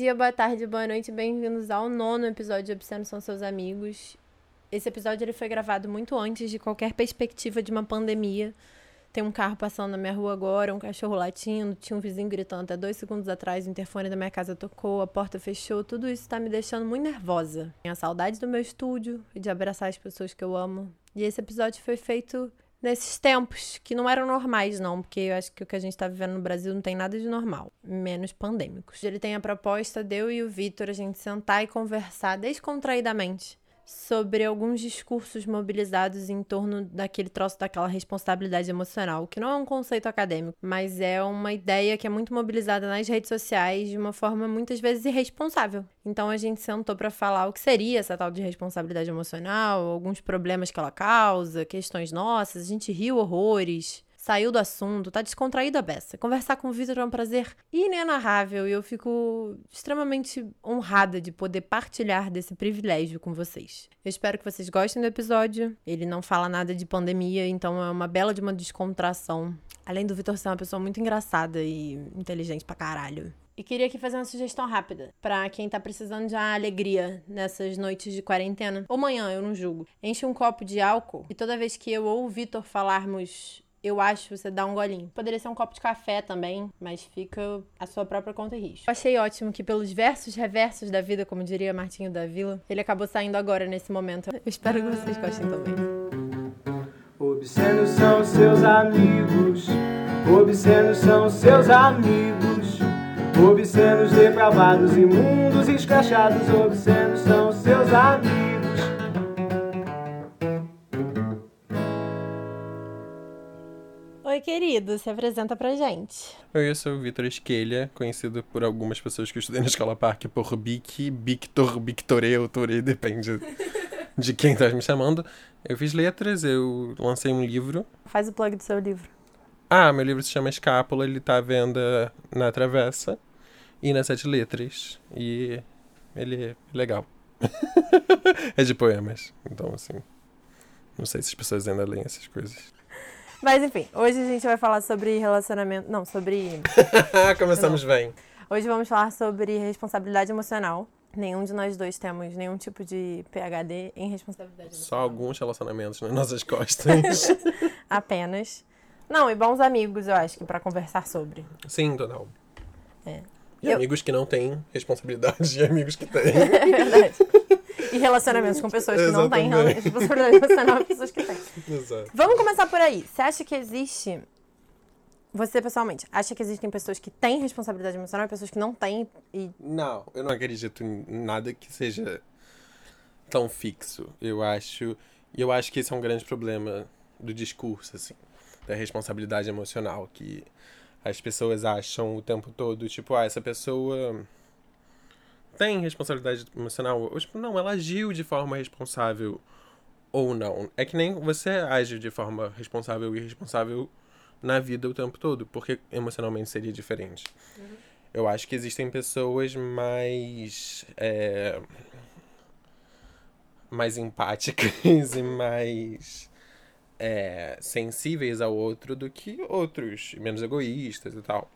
dia, boa tarde, boa noite, bem-vindos ao nono episódio de Obsceno São Seus Amigos. Esse episódio ele foi gravado muito antes de qualquer perspectiva de uma pandemia. Tem um carro passando na minha rua agora, um cachorro latindo, tinha um vizinho gritando até dois segundos atrás, o interfone da minha casa tocou, a porta fechou, tudo isso tá me deixando muito nervosa. Tenho a saudade do meu estúdio e de abraçar as pessoas que eu amo. E esse episódio foi feito nesses tempos que não eram normais, não, porque eu acho que o que a gente tá vivendo no Brasil não tem nada de normal, menos pandêmicos. Ele tem a proposta de eu e o Vitor a gente sentar e conversar descontraidamente sobre alguns discursos mobilizados em torno daquele troço daquela responsabilidade emocional, que não é um conceito acadêmico, mas é uma ideia que é muito mobilizada nas redes sociais de uma forma muitas vezes irresponsável. Então a gente sentou para falar o que seria essa tal de responsabilidade emocional, alguns problemas que ela causa, questões nossas, a gente riu horrores saiu do assunto, tá descontraída a beça. Conversar com o Vitor é um prazer inenarrável e eu fico extremamente honrada de poder partilhar desse privilégio com vocês. Eu espero que vocês gostem do episódio. Ele não fala nada de pandemia, então é uma bela de uma descontração. Além do Vitor ser uma pessoa muito engraçada e inteligente pra caralho. E queria aqui fazer uma sugestão rápida para quem tá precisando de alegria nessas noites de quarentena. Ou manhã, eu não julgo. Enche um copo de álcool e toda vez que eu ou o Vitor falarmos eu acho você dá um golinho. Poderia ser um copo de café também, mas fica a sua própria conta e risco. Eu achei ótimo que pelos versos reversos da vida, como diria Martinho da Vila, ele acabou saindo agora nesse momento. Eu espero que vocês gostem também. Obscenos são seus amigos, obscenos são seus amigos, obscenos depravados, imundos, escrachados, obscenos são seus amigos. Oi, querido, se apresenta pra gente. Oi, eu sou o Vitor Esquelha, conhecido por algumas pessoas que eu estudei na Escola Parque por Bic, Victor, Victoré, Autoré, depende de quem tá me chamando. Eu fiz letras, eu lancei um livro. Faz o plug do seu livro. Ah, meu livro se chama Escápula, ele tá à venda na Travessa e nas Sete Letras. E ele é legal. é de poemas, então assim. Não sei se as pessoas ainda leem essas coisas. Mas enfim, hoje a gente vai falar sobre relacionamento. Não, sobre. Começamos bem. Hoje vamos falar sobre responsabilidade emocional. Nenhum de nós dois temos nenhum tipo de PhD em responsabilidade Só emocional. alguns relacionamentos nas nossas costas. Apenas. Não, e bons amigos, eu acho que pra conversar sobre. Sim, total. É. E Eu- amigos que não têm responsabilidade e amigos que têm. É verdade. Relacionamentos com pessoas que não têm responsabilidade emocional e pessoas que têm. Exato. Vamos começar por aí. Você acha que existe. Você, pessoalmente, acha que existem pessoas que têm responsabilidade emocional e pessoas que não têm? E Não, eu não acredito em nada que seja tão fixo. Eu acho. E eu acho que esse é um grande problema do discurso, assim, da responsabilidade emocional, que as pessoas acham o tempo todo, tipo, ah, essa pessoa tem responsabilidade emocional. Ou, tipo, não, ela agiu de forma responsável ou não. É que nem você age de forma responsável e irresponsável na vida o tempo todo, porque emocionalmente seria diferente. Eu acho que existem pessoas mais. é, mais empáticas e mais. é, sensíveis ao outro do que outros, menos egoístas e tal.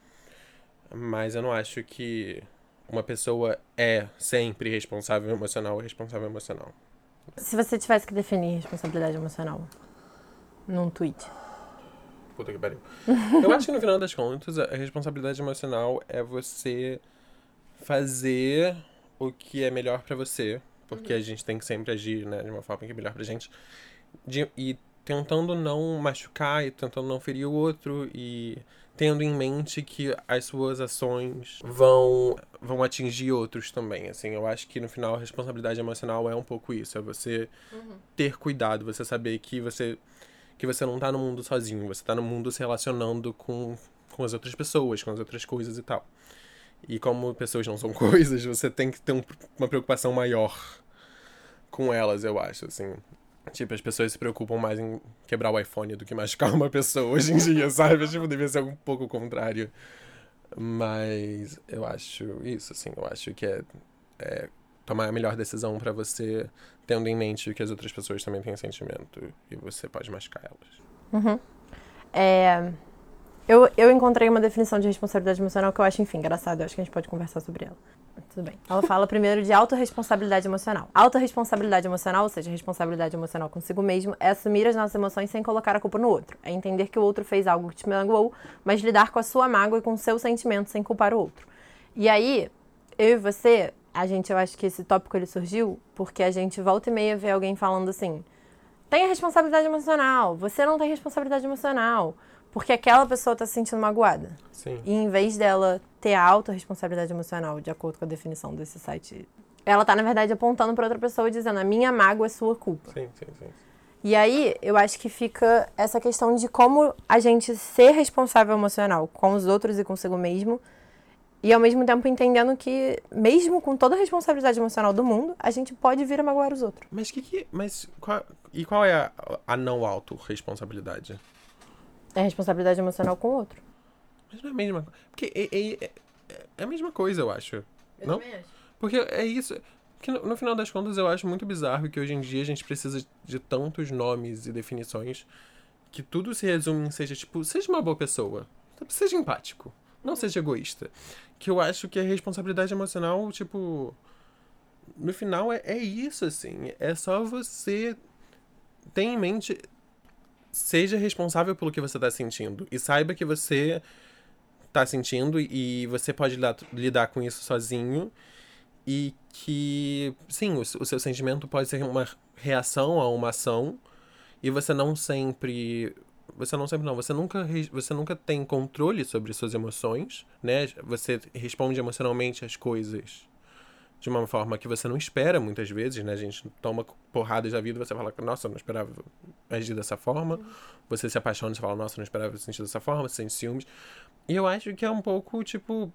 Mas eu não acho que uma pessoa é sempre responsável emocional ou responsável emocional. se você tivesse que definir responsabilidade emocional num tweet? Puta que pariu. Eu acho que no final das contas, a responsabilidade emocional é você fazer o que é melhor pra você, porque a gente tem que sempre agir, né, de uma forma que é melhor pra gente, de- e tentando não machucar e tentando não ferir o outro e tendo em mente que as suas ações vão vão atingir outros também, assim. Eu acho que no final a responsabilidade emocional é um pouco isso, é você ter cuidado, você saber que você que você não tá no mundo sozinho, você tá no mundo se relacionando com, com as outras pessoas, com as outras coisas e tal. E como pessoas não são coisas, você tem que ter um- uma preocupação maior com elas, eu acho, assim. Tipo, as pessoas se preocupam mais em quebrar o iPhone do que machucar uma pessoa hoje em dia, sabe? Tipo, devia ser um pouco o contrário. Mas eu acho isso, assim, eu acho que é, é tomar a melhor decisão pra você, tendo em mente que as outras pessoas também têm sentimento e você pode machucar elas. É, eu, eu encontrei uma definição de responsabilidade emocional que eu acho, enfim, engraçada. Eu acho que a gente pode conversar sobre ela. Tudo bem. Ela fala primeiro de autorresponsabilidade emocional. Autorresponsabilidade emocional, ou seja, responsabilidade emocional consigo mesmo, é assumir as nossas emoções sem colocar a culpa no outro. É entender que o outro fez algo que te magoou, mas lidar com a sua mágoa e com o seu sentimento sem culpar o outro. E aí, eu e você, a gente, eu acho que esse tópico ele surgiu porque a gente volta e meia vê alguém falando assim: tenha responsabilidade emocional, você não tem responsabilidade emocional. Porque aquela pessoa tá se sentindo magoada. Sim. E em vez dela ter a autorresponsabilidade emocional, de acordo com a definição desse site, ela tá, na verdade, apontando para outra pessoa e dizendo: a minha mágoa é sua culpa. Sim, sim, sim. E aí, eu acho que fica essa questão de como a gente ser responsável emocional com os outros e consigo mesmo. E ao mesmo tempo entendendo que, mesmo com toda a responsabilidade emocional do mundo, a gente pode vir a magoar os outros. Mas que que. Mas qual, e qual é a, a não autorresponsabilidade? É responsabilidade emocional com o outro. Mas não é a mesma coisa. Porque é, é, é, é a mesma coisa, eu acho. não? Porque é isso. Que no, no final das contas eu acho muito bizarro que hoje em dia a gente precisa de tantos nomes e definições que tudo se resume em seja tipo, seja uma boa pessoa, seja empático, não seja egoísta. Que eu acho que a responsabilidade emocional, tipo, no final é, é isso, assim. É só você ter em mente, seja responsável pelo que você tá sentindo e saiba que você tá sentindo e você pode lidar, lidar com isso sozinho e que, sim, o, o seu sentimento pode ser uma reação a uma ação e você não sempre você não sempre não, você nunca você nunca tem controle sobre suas emoções, né? Você responde emocionalmente às coisas de uma forma que você não espera muitas vezes, né? A gente toma porradas da vida, você fala, nossa, eu não esperava agir dessa forma. Você se apaixona, você fala, nossa, eu não esperava sentir dessa forma, você sente ciúmes. E eu acho que é um pouco, tipo,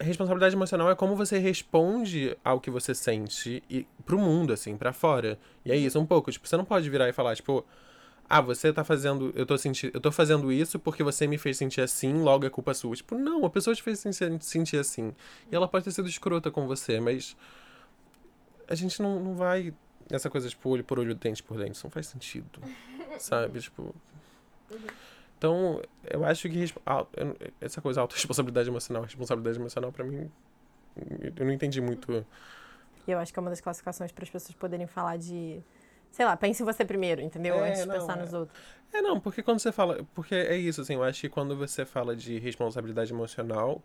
responsabilidade emocional é como você responde ao que você sente e pro mundo, assim, para fora. E é isso, um pouco. Tipo, você não pode virar e falar, tipo, ah, você tá fazendo. Eu tô, senti, eu tô fazendo isso porque você me fez sentir assim, logo é culpa sua. Tipo, não, a pessoa te fez sentir assim. E ela pode ter sido escrota com você, mas. A gente não, não vai. Essa coisa, tipo, olho por olho, dente por dente. Isso não faz sentido. sabe? Tipo. Então, eu acho que essa coisa, autorresponsabilidade emocional, responsabilidade emocional, para mim, eu não entendi muito. E eu acho que é uma das classificações para as pessoas poderem falar de. Sei lá, pense em você primeiro, entendeu? É, Antes de não, pensar é. nos outros. É, não, porque quando você fala. Porque é isso, assim, eu acho que quando você fala de responsabilidade emocional,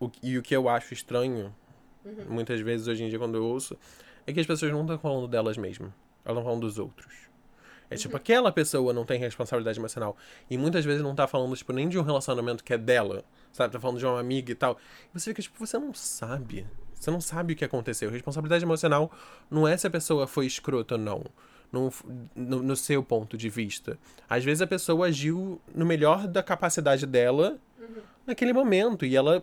o, e o que eu acho estranho, muitas vezes hoje em dia, quando eu ouço, é que as pessoas não estão falando delas mesmas. Elas estão falando dos outros. É tipo, aquela pessoa não tem responsabilidade emocional. E muitas vezes não tá falando, tipo, nem de um relacionamento que é dela. Sabe? Tá falando de uma amiga e tal. E você fica, tipo, você não sabe. Você não sabe o que aconteceu. Responsabilidade emocional não é se a pessoa foi escrota ou não. No, no, no seu ponto de vista. Às vezes a pessoa agiu no melhor da capacidade dela naquele momento. E ela,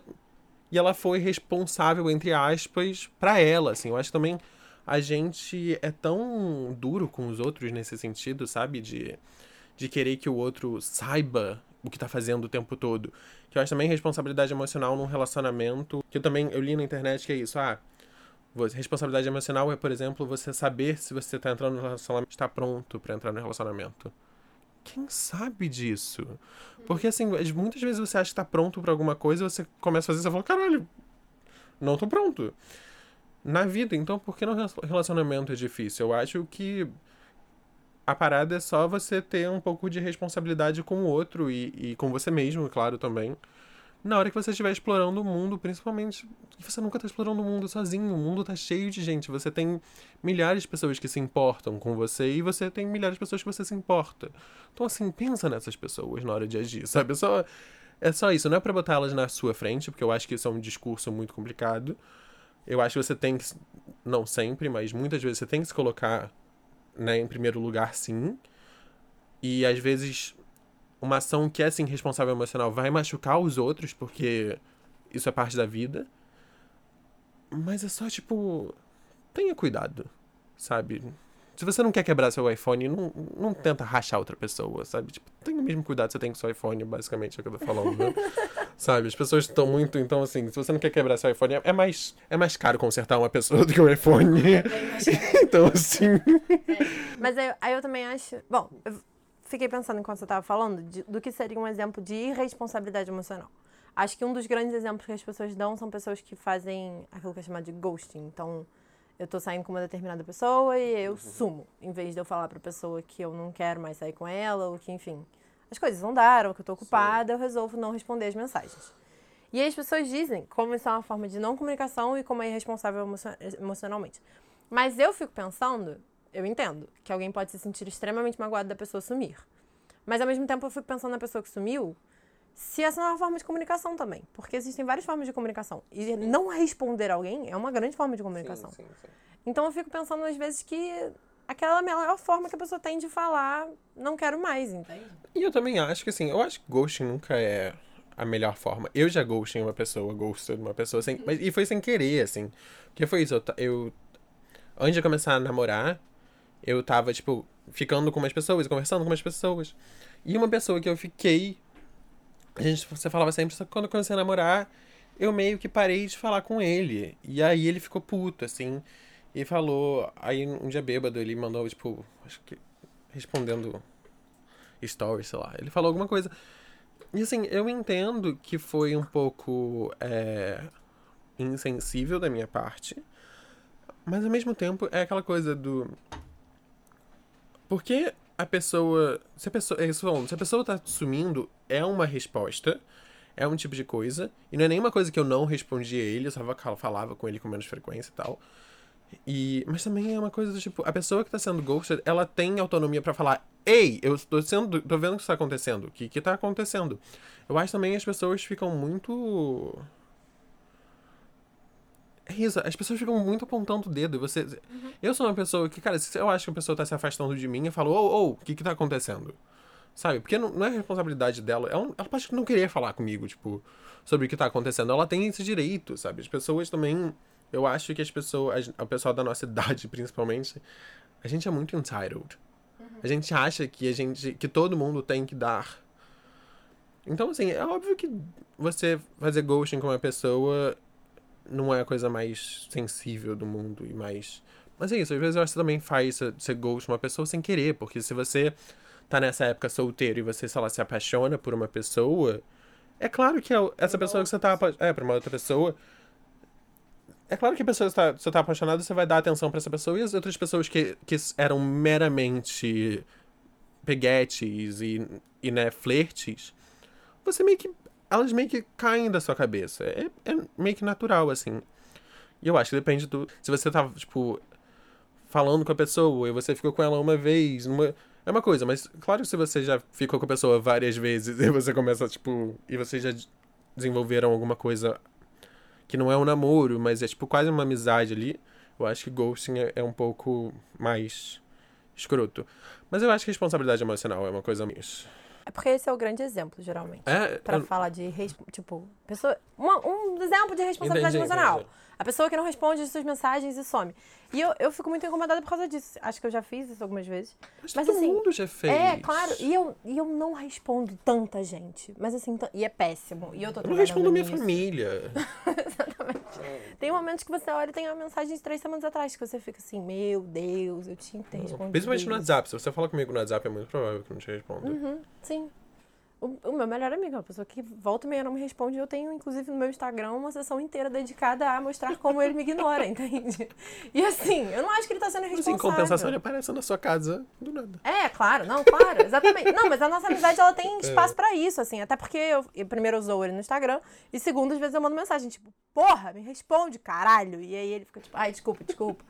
e ela foi responsável, entre aspas, para ela. Assim, eu acho que também a gente é tão duro com os outros nesse sentido, sabe? De, de querer que o outro saiba o que tá fazendo o tempo todo. Que eu acho também responsabilidade emocional num relacionamento. Que eu também eu li na internet que é isso. Ah, responsabilidade emocional é, por exemplo, você saber se você tá entrando no relacionamento, está pronto para entrar no relacionamento. Quem sabe disso? Porque assim, muitas vezes você acha que tá pronto pra alguma coisa, você começa a fazer, você fala, caralho, não tô pronto. Na vida, então, por que no relacionamento é difícil? Eu acho que a parada é só você ter um pouco de responsabilidade com o outro e, e com você mesmo, claro, também. Na hora que você estiver explorando o mundo, principalmente, você nunca tá explorando o mundo sozinho. O mundo tá cheio de gente. Você tem milhares de pessoas que se importam com você e você tem milhares de pessoas que você se importa. Então, assim, pensa nessas pessoas na hora de agir, sabe? É só, é só isso. Não é pra botar elas na sua frente, porque eu acho que isso é um discurso muito complicado. Eu acho que você tem que. Não sempre, mas muitas vezes você tem que se colocar né, em primeiro lugar, sim. E às vezes uma ação que é assim responsável emocional vai machucar os outros, porque isso é parte da vida. Mas é só tipo. Tenha cuidado, sabe? Se você não quer quebrar seu iPhone, não, não tenta rachar outra pessoa, sabe? Tipo, tenha o mesmo cuidado que você tem com seu iPhone, basicamente, é o que eu tô falando, né? sabe? As pessoas estão muito. Então, assim, se você não quer quebrar seu iPhone, é- é mais, é mais caro consertar uma pessoa do que um iPhone. então, assim. Mas aí, aí eu também acho. Bom, eu fiquei pensando enquanto você estava falando de- do que seria um exemplo de irresponsabilidade emocional. Acho que um dos grandes exemplos que as pessoas dão são pessoas que fazem aquilo que é chamado de ghosting. Então, eu tô saindo com uma determinada pessoa e eu sumo, em vez de eu falar pra pessoa que eu não quero mais sair com ela, ou que, enfim, as coisas não deram, que eu tô ocupada, eu resolvo não responder as mensagens. E aí as pessoas dizem como isso é uma forma de não comunicação e como é irresponsável emo- emocionalmente. Mas eu fico pensando, eu entendo, que alguém pode se sentir extremamente magoado da pessoa sumir. Mas ao mesmo tempo eu fico pensando na pessoa que sumiu, se essa não é uma forma de comunicação também. Porque existem várias formas de comunicação. E não responder alguém é uma grande forma de comunicação. Sim, sim, sim. Então eu fico pensando às vezes que aquela melhor forma que a pessoa tem de falar, não quero mais, entende? E eu também acho que, assim, eu acho que ghosting nunca é a melhor forma. Eu já ghostei uma pessoa, ghosted uma pessoa, sem, mas, e foi sem querer, assim. Porque foi isso, eu, eu... Antes de começar a namorar, eu tava, tipo, ficando com umas pessoas, conversando com umas pessoas. E uma pessoa que eu fiquei... A gente, você falava sempre, só que quando comecei a namorar, eu meio que parei de falar com ele. E aí ele ficou puto, assim, e falou... Aí um dia bêbado, ele mandou, tipo, acho que respondendo stories, sei lá. Ele falou alguma coisa. E assim, eu entendo que foi um pouco é, insensível da minha parte. Mas ao mesmo tempo é aquela coisa do. Porque a pessoa. Se a pessoa. É isso falando, se a pessoa tá sumindo, é uma resposta. É um tipo de coisa. E não é nenhuma coisa que eu não respondi a ele, eu só falava com ele com menos frequência e tal. E, mas também é uma coisa do tipo, a pessoa que tá sendo ghosted, ela tem autonomia pra falar, ei, eu tô sendo, tô vendo o que está acontecendo, o que que tá acontecendo. Eu acho também que as pessoas ficam muito é isso, as pessoas ficam muito apontando o dedo. e Você, Eu sou uma pessoa que, cara, se eu acho que a pessoa tá se afastando de mim, eu falo, ô, ô, o que que tá acontecendo? Sabe? Porque não, não é responsabilidade dela. Ela, ela pode não querer falar comigo, tipo, sobre o que tá acontecendo. Ela tem esse direito, sabe? As pessoas também. Eu acho que as pessoas, a pessoa da nossa idade, principalmente, a gente é muito entitled. A gente acha que a gente. que todo mundo tem que dar. Então, assim, é óbvio que você fazer ghosting com uma pessoa não é a coisa mais sensível do mundo e mais. Mas é isso, às vezes eu acho que você também faz você- você ghost uma pessoa sem querer, porque se você tá nessa época solteiro e você, sei lá, se apaixona por uma pessoa, é claro que é essa pessoa que você tá apa- é, pra uma outra pessoa. É claro que a pessoa que tá, você tá apaixonado, você vai dar atenção pra essa pessoa e as outras pessoas que, que eram meramente peguetes e, e né, flertes, você meio que. Elas meio que caem da sua cabeça. É, é meio que natural, assim. E eu acho que depende do. Se você tá, tipo, falando com a pessoa e você ficou com ela uma vez. É uma coisa, mas claro que se você já ficou com a pessoa várias vezes e você começa, tipo. E vocês já de- desenvolveram alguma coisa que não é um namoro, mas é, tipo, quase uma amizade ali. Eu acho que ghosting é, é um pouco mais escroto. Mas eu acho que responsabilidade emocional é uma coisa mais. É porque esse é o grande exemplo, geralmente. É, Pra eu- falar de, tipo, pessoa, uma- um exemplo de responsabilidade Entendi, emocional. entendi. A pessoa que não responde as suas mensagens e some. E eu, eu fico muito incomodada por causa disso. Acho que eu já fiz isso algumas vezes. Mas, Mas todo assim, mundo já fez. É, claro. E eu, e eu não respondo tanta gente. Mas assim, e é péssimo. E eu tô Eu não respondo minha nisso. família. Tem momentos que você olha e tem uma mensagem de três semanas atrás que você fica assim, meu Deus, eu ter respondido. Principalmente no. WhatsApp. Se você fala comigo no WhatsApp, é muito provável que eu não te responda. Uhum, sim. O, o meu melhor amigo, é uma pessoa que volta e meia não me responde. Eu tenho, inclusive, no meu Instagram, uma sessão inteira dedicada a mostrar como ele me ignora, entende? E assim, eu não acho que ele tá sendo Mas responsável. em compensação, ele aparece na sua casa do nada. É, claro, não, claro, exatamente. Não, mas a nossa amizade, ela tem espaço pra isso, assim. Até porque eu, eu primeiro usou ele no Instagram e segundo, às vezes eu mando mensagem, tipo, porra, me responde, caralho. E aí ele fica tipo, ai, desculpa, desculpa.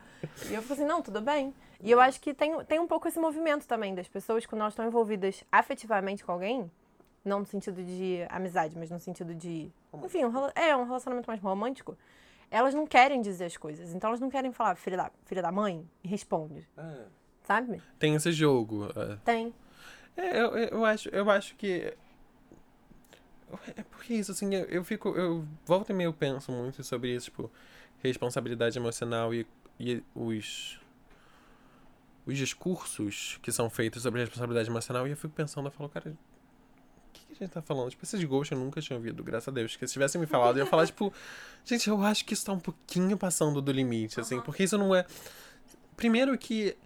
E eu fico assim, não, tudo bem. E eu acho que tem, tem um pouco esse movimento também das pessoas quando elas estão envolvidas afetivamente com alguém, não no sentido de amizade, mas no sentido de, enfim, um, é um relacionamento mais romântico. Elas não querem dizer as coisas, então elas não querem falar filha da, filha da mãe e responde, sabe? Tem esse jogo. é. Tem. É, eu, eu- acho, eu acho que. É porque isso, assim, eu, eu fico. Eu volto e meio eu penso muito sobre isso, tipo, responsabilidade emocional e, e os. Os discursos que são feitos sobre responsabilidade emocional, e eu fico pensando, eu falo, cara, que, que a gente tá falando? Tipo, esses ghosts eu nunca tinha ouvido, graças a Deus. Que se tivessem me falado, eu ia falar, tipo, gente, eu acho que isso tá um pouquinho passando do limite, assim, porque isso não é. Primeiro que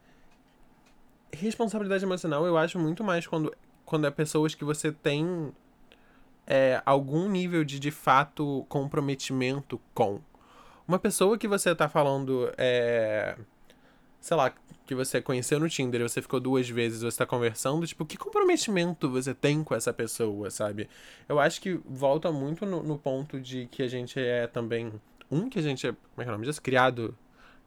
responsabilidade emocional eu acho muito mais quando, quando é pessoas que você tem é, algum nível de, de fato, comprometimento com. Uma pessoa que você tá falando, é, sei lá, que você conheceu no Tinder e você ficou duas vezes, você tá conversando, tipo, que comprometimento você tem com essa pessoa, sabe? Eu acho que volta muito no, no ponto de que a gente é também. Um, que a gente é, como é que é o nome disso? Criado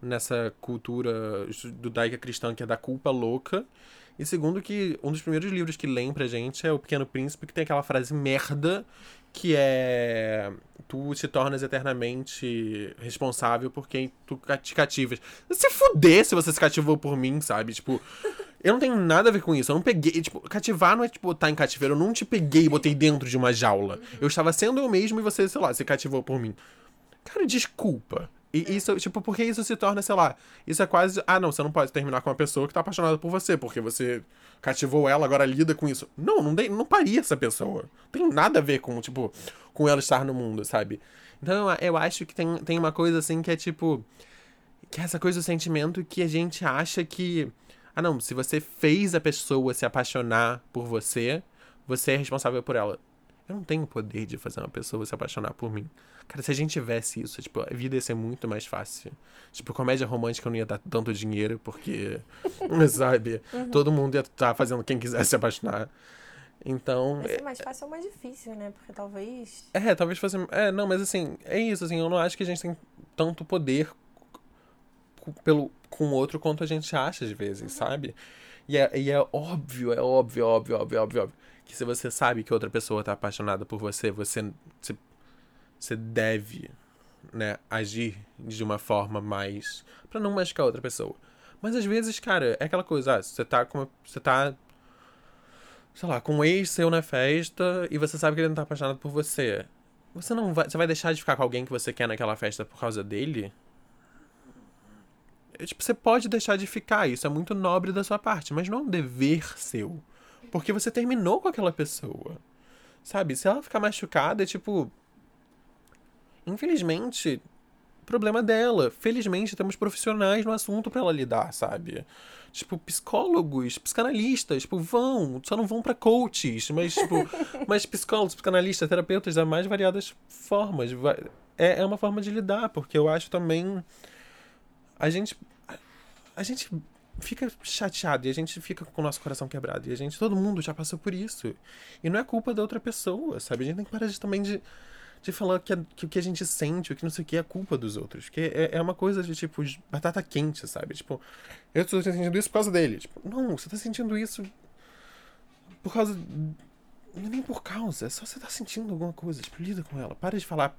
nessa cultura judaica cristã que é da culpa louca. E segundo que um dos primeiros livros que leem pra gente é O Pequeno Príncipe, que tem aquela frase merda que é tu te tornas eternamente responsável por quem tu te cativas. Se fuder se você se cativou por mim, sabe? Tipo, eu não tenho nada a ver com isso. Eu não peguei, tipo, cativar não é tipo estar em cativeiro. Eu não te peguei e botei dentro de uma jaula. Eu estava sendo eu mesmo e você, sei lá, se cativou por mim. Cara, desculpa. E isso, tipo, porque isso se torna, sei lá, isso é quase. Ah, não, você não pode terminar com uma pessoa que tá apaixonada por você, porque você cativou ela, agora lida com isso. Não, não, dei, não paria essa pessoa. Não tem nada a ver com, tipo, com ela estar no mundo, sabe? Então eu acho que tem, tem uma coisa assim que é tipo. Que é essa coisa do sentimento que a gente acha que. Ah, não, se você fez a pessoa se apaixonar por você, você é responsável por ela. Eu não tenho o poder de fazer uma pessoa se apaixonar por mim. Cara, se a gente tivesse isso, tipo, a vida ia ser muito mais fácil. Tipo, comédia romântica não ia dar tanto dinheiro, porque, sabe, uhum. todo mundo ia estar tá fazendo quem quisesse se apaixonar. Então. Vai ser mais fácil ou mais difícil, né? Porque talvez. É, talvez fosse. É, não, mas assim, é isso, assim, eu não acho que a gente tem tanto poder pelo, com o outro quanto a gente acha às vezes, uhum. sabe? E é, e é óbvio, é óbvio, óbvio, óbvio, óbvio, óbvio que se você sabe que outra pessoa tá apaixonada por você, você, você, você deve, né, agir de uma forma mais. para não machucar outra pessoa. Mas às vezes, cara, é aquela coisa, ah, você tá com. Você tá. Sei lá, com um ex seu na festa e você sabe que ele não tá apaixonado por você. Você não vai. Você vai deixar de ficar com alguém que você quer naquela festa por causa dele? É, tipo, você pode deixar de ficar, isso é muito nobre da sua parte, mas não é um dever seu. Porque você terminou com aquela pessoa. Sabe? Se ela ficar machucada, é tipo. Infelizmente, problema dela. Felizmente, temos profissionais no assunto para ela lidar, sabe? Tipo, psicólogos, psicanalistas, tipo, vão, só não vão para coaches, mas, tipo, mas psicólogos, psicanalistas, terapeutas das mais variadas formas. É, é uma forma de lidar, porque eu acho também. A gente. A gente fica chateado e a gente fica com o nosso coração quebrado. E a gente, todo mundo já passou por isso. E não é culpa da outra pessoa, sabe? A gente tem que parar de, também de, de falar que, que o que a gente sente, o que não sei o que, é culpa dos outros. Porque é, é uma coisa de, tipo, de batata quente, sabe? Tipo, eu estou sentindo isso por causa dele. Tipo, não, você está sentindo isso por causa. É nem por causa, é só você tá sentindo alguma coisa. Tipo, lida com ela. Para de falar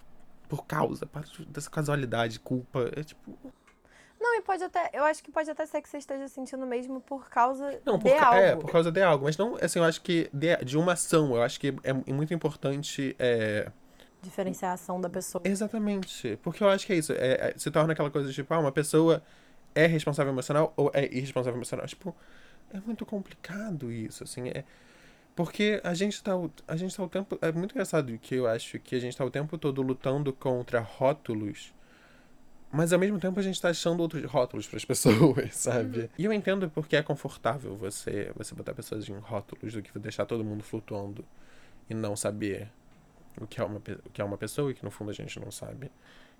por causa, para dessa casualidade, culpa. É tipo. Não, e pode até. Eu acho que pode até ser que você esteja sentindo mesmo por causa não, de algo. É, por causa de algo. Mas não, assim, eu acho que de, de uma ação. Eu acho que é, é muito importante. É... Diferenciar a ação da pessoa. Exatamente. Porque eu acho que é isso. É, é, se torna aquela coisa de, tipo, ah, uma pessoa é responsável emocional ou é irresponsável emocional. Tipo, é muito complicado isso, assim. É. Porque a gente tá, a gente tá o tempo. É muito engraçado que eu acho que a gente tá o tempo todo lutando contra rótulos mas ao mesmo tempo a gente está achando outros rótulos para as pessoas, sabe? Uhum. E eu entendo porque é confortável você você botar pessoas em rótulos do que deixar todo mundo flutuando e não saber o que é uma, o que é uma pessoa e que no fundo a gente não sabe.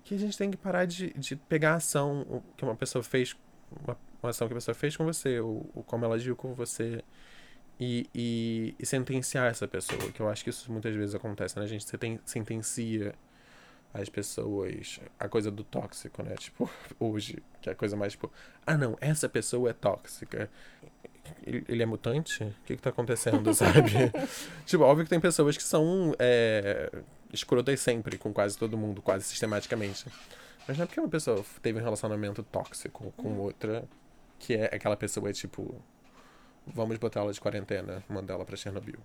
Que a gente tem que parar de, de pegar a ação que uma pessoa fez, uma, uma ação que a pessoa fez com você, ou, ou como ela agiu com você, e, e, e, sentenciar essa pessoa. Que eu acho que isso muitas vezes acontece, né? A gente sentencia as pessoas. A coisa do tóxico, né? Tipo, hoje, que é a coisa mais tipo. Ah, não, essa pessoa é tóxica. Ele, ele é mutante? O que, que tá acontecendo, sabe? tipo, óbvio que tem pessoas que são é, escrotas sempre, com quase todo mundo, quase sistematicamente. Mas não é porque uma pessoa teve um relacionamento tóxico com outra que é aquela pessoa é tipo. Vamos botar ela de quarentena, mandar ela pra Chernobyl.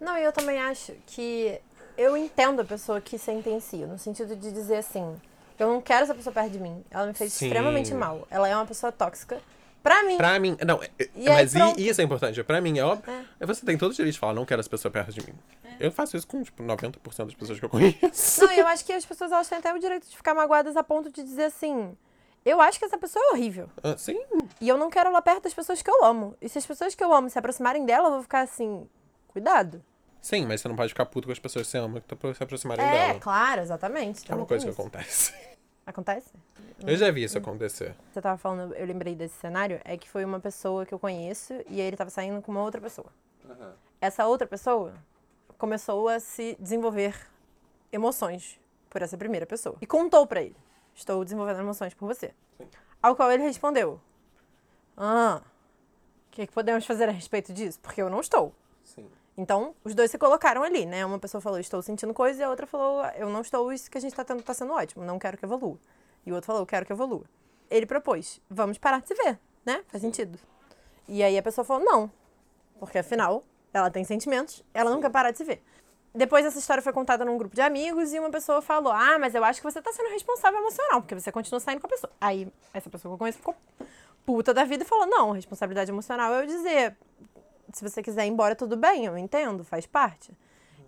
Não, eu também acho que eu entendo a pessoa que sentencia, no sentido de dizer assim, eu não quero essa pessoa perto de mim. Ela me fez Sim. extremamente mal. Ela é uma pessoa tóxica. Pra mim. Pra mim. Não, é, e mas aí, isso é importante. Pra mim, é óbvio. É. Você tem todo o direito de falar, não quero essa pessoa perto de mim. É. Eu faço isso com, tipo, 90% das pessoas que eu conheço. Não, eu acho que as pessoas elas têm até o direito de ficar magoadas a ponto de dizer assim. Eu acho que essa pessoa é horrível. Ah, sim. E eu não quero ela perto das pessoas que eu amo. E se as pessoas que eu amo se aproximarem dela, eu vou ficar assim, cuidado. Sim, mas você não pode ficar puto com as pessoas que você ama que tá se aproximarem É, dela. claro, exatamente. É uma coisa que isso. acontece. Acontece? Eu já vi isso acontecer. Você tava falando, eu lembrei desse cenário, é que foi uma pessoa que eu conheço e aí ele tava saindo com uma outra pessoa. Essa outra pessoa começou a se desenvolver emoções por essa primeira pessoa. E contou pra ele: Estou desenvolvendo emoções por você. Ao qual ele respondeu: Ah, o que, que podemos fazer a respeito disso? Porque eu não estou. Sim. Então, os dois se colocaram ali, né? Uma pessoa falou, estou sentindo coisa, e a outra falou, eu não estou, isso que a gente está tendo está sendo ótimo, não quero que evolua. E o outro falou, quero que evolua. Ele propôs, vamos parar de se ver, né? Faz sentido. E aí a pessoa falou, não. Porque afinal, ela tem sentimentos, ela não quer parar de se ver. Depois essa história foi contada num grupo de amigos e uma pessoa falou: Ah, mas eu acho que você tá sendo responsável emocional, porque você continua saindo com a pessoa. Aí essa pessoa que eu conheço ficou puta da vida e falou: Não, responsabilidade emocional é eu dizer, se você quiser ir embora, tudo bem, eu entendo, faz parte.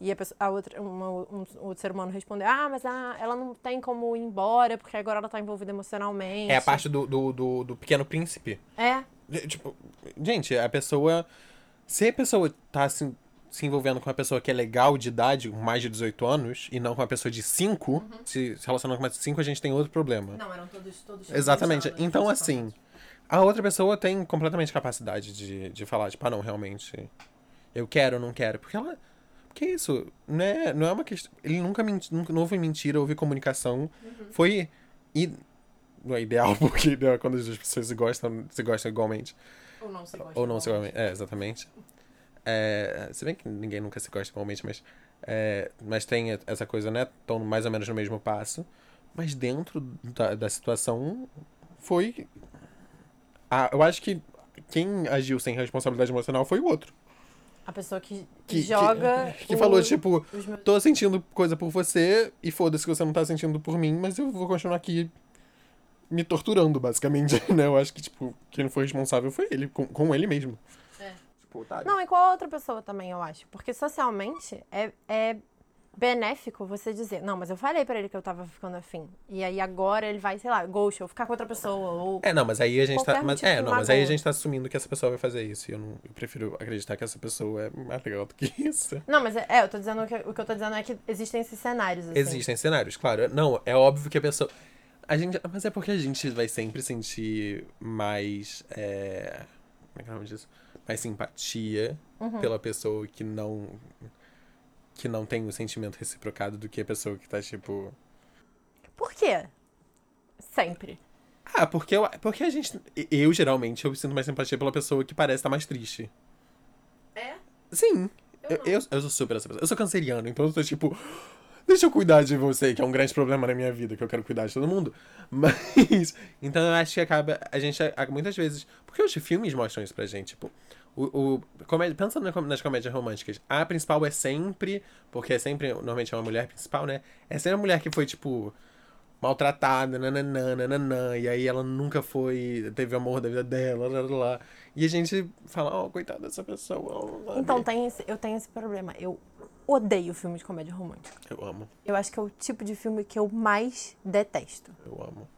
E a, pessoa, a outra, uma, um, outro ser humano respondeu: Ah, mas a, ela não tem como ir embora, porque agora ela tá envolvida emocionalmente. É a parte do, do, do, do pequeno príncipe. É. Tipo, gente, a pessoa. Se a pessoa tá se, se envolvendo com uma pessoa que é legal de idade, com mais de 18 anos, e não com uma pessoa de 5, se, se relacionando com uma de 5, a gente tem outro problema. Não, eram todos, todos Exatamente. Então, assim, a outra pessoa tem completamente capacidade de, de falar, tipo, ah, não, realmente, eu quero, não quero. Porque ela. Porque isso, não é, não é uma questão. Ele nunca, menti, nunca não houve mentira, houve comunicação. Foi. E, não é ideal, porque né, quando as duas pessoas se gostam, se gostam igualmente. Ou não se gosta. Ou não se igualmente. É, exatamente. É, se bem que ninguém nunca se gosta igualmente, mas. é, mas tem essa coisa, né? Estão mais ou menos no mesmo passo. Mas dentro da, da situação foi. Ah, eu acho que quem agiu sem responsabilidade emocional foi o outro. A pessoa que, Que, joga. Que, que o- falou, tipo, meus- tô sentindo coisa por você e foda-se que você não tá sentindo por mim, mas eu vou continuar aqui me torturando, basicamente, né? Eu acho que, tipo, quem foi responsável foi ele, com, com ele mesmo. É. Tipo, otário. Não, e com a outra pessoa também, eu acho. Porque socialmente é, é benéfico você dizer, não, mas eu falei pra ele que eu tava ficando afim. E aí agora ele vai, sei lá, ghost, ou ficar com outra pessoa, ou. É, não, mas aí a gente tá. Mas, motivo é, não, mas aí a gente tá assumindo que essa pessoa vai fazer isso. E eu, não, eu prefiro acreditar que essa pessoa é mais legal do que isso. Não, mas é, é, eu tô dizendo que o que eu tô dizendo é que existem esses cenários, assim. Existem cenários, claro. Não, é óbvio que a pessoa. A gente, mas é porque a gente vai sempre sentir mais. É, como é que é o nome disso? Mais simpatia Uhum. pela pessoa que não. Que não tem o sentimento reciprocado do que a pessoa que tá, tipo. Por quê? Sempre. Ah, porque, eu, porque a gente. Eu, geralmente, eu sinto mais simpatia pela pessoa que parece estar mais triste. É? Sim. Eu, eu, eu sou super essa pessoa. Eu sou canceriano, então eu tô tipo. Deixa eu cuidar de você, que é um grande problema na minha vida, que eu quero cuidar de todo mundo. Mas. Então eu acho que acaba. A gente, muitas vezes. Porque os filmes mostram isso pra gente, tipo. O, o, comédia, pensando nas comédias românticas, a principal é sempre. Porque é sempre. Normalmente é uma mulher principal, né? É sempre a mulher que foi, tipo. Maltratada, nananã, nananã, e aí ela nunca foi. Teve amor da vida dela, lá, lá, lá. E a gente fala, ó, coitada dessa pessoa. Então tem esse- eu tenho esse problema. Eu odeio filme de comédia romântica. Eu amo, Eu acho que é o tipo de filme que eu mais detesto. eu amo.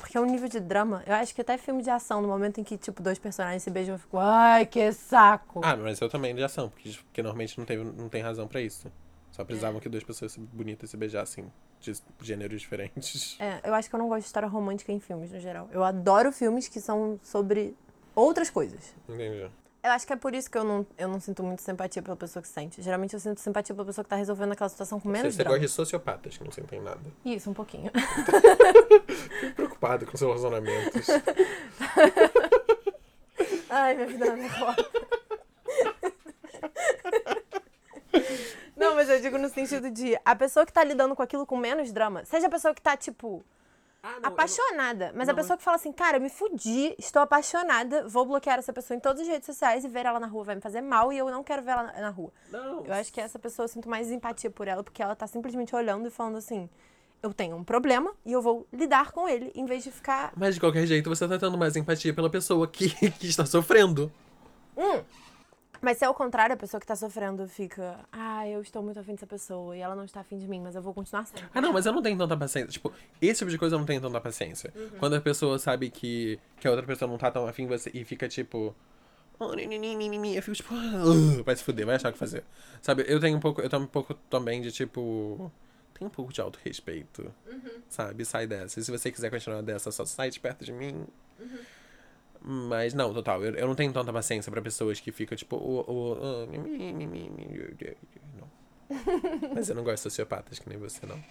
Porque é um nível de drama. Eu acho que até filme de ação, no momento em que, tipo, dois personagens se beijam, eu fico, ai, que saco. Ah, mas eu também de ação, porque, porque normalmente não, teve, não tem razão pra isso. Só precisavam que duas pessoas bonitas se beijassem de gêneros diferentes. É, eu acho que eu não gosto de história romântica em filmes, no geral. Eu adoro filmes que são sobre outras coisas. Entendi. Eu acho que é por isso que eu não, eu não sinto muito simpatia pela pessoa que sente. Geralmente eu sinto simpatia pela pessoa que tá resolvendo aquela situação com menos você drama. gosta de sociopatas que não sentem nada. Isso, um pouquinho. Fico preocupado com seus relacionamentos. Ai, minha vida não é foda. Não, mas eu digo no sentido de a pessoa que tá lidando com aquilo com menos drama, seja a pessoa que tá, tipo, Ah, apaixonada, mas a não, pessoa que fala assim, cara, eu me fudi, estou apaixonada, vou bloquear essa pessoa em todas as redes sociais e ver ela na rua vai me fazer mal e eu não quero ver ela na- rua. Não, Eu acho que essa pessoa eu sinto mais empatia por ela, porque ela tá simplesmente olhando e falando assim: eu tenho um problema e eu vou lidar com ele, em vez de ficar. Mas de qualquer jeito, você tá tendo mais empatia pela pessoa que, que está sofrendo. Mas se é o contrário, a pessoa que tá sofrendo fica, ah, eu estou muito afim dessa pessoa e ela não está afim de mim, mas eu vou continuar sendo. Ah, não, mas eu não tenho tanta paciência. Tipo, esse tipo de coisa eu não tenho tanta paciência. Quando a pessoa sabe que, que a outra pessoa não tá tão afim você, e fica tipo. Oh, eu fico tipo, "Ah, vai se fuder, vai achar o que fazer. Sabe, eu tenho um pouco, eu tenho um pouco também de tipo. Tem um pouco de autorrespeito. Sabe? Sai dessa. E se você quiser continuar dessa, só sai de perto de mim. Mas não, total. Eu, eu não tenho tanta paciência pra pessoas que ficam tipo. "Oh, oh, mi", Não. Mas eu não gosto de sociopatas que nem você, não.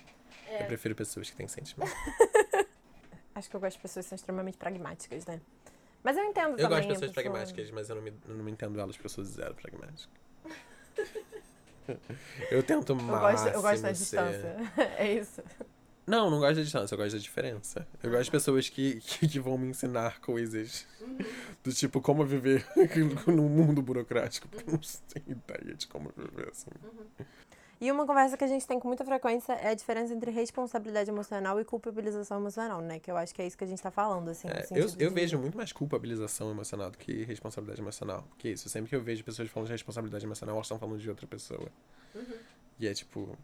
Eu prefiro pessoas que têm sentimento. Acho que eu gosto de pessoas que são extremamente pragmáticas, né? Mas eu entendo Eu gosto de pessoas pessoa- pragmáticas, mas eu não me, eu não me entendo elas pessoas zero pragmáticas. Eu tento Eu gosto, eu gosto da distância. É isso. Não, não gosto da distância, eu gosto da diferença. Eu gosto de pessoas que, que, que vão me ensinar coisas. Do tipo, como viver num mundo burocrático. Porque eu não tenho ideia de como viver assim. E uma conversa que a gente tem com muita frequência é a diferença entre responsabilidade emocional e culpabilização emocional, né? Que eu acho que é isso que a gente tá falando, assim. É, eu, eu de- vejo muito mais culpabilização emocional do que responsabilidade emocional. Porque isso, sempre que eu vejo pessoas falando de responsabilidade emocional, elas estão falando de outra pessoa. E é tipo,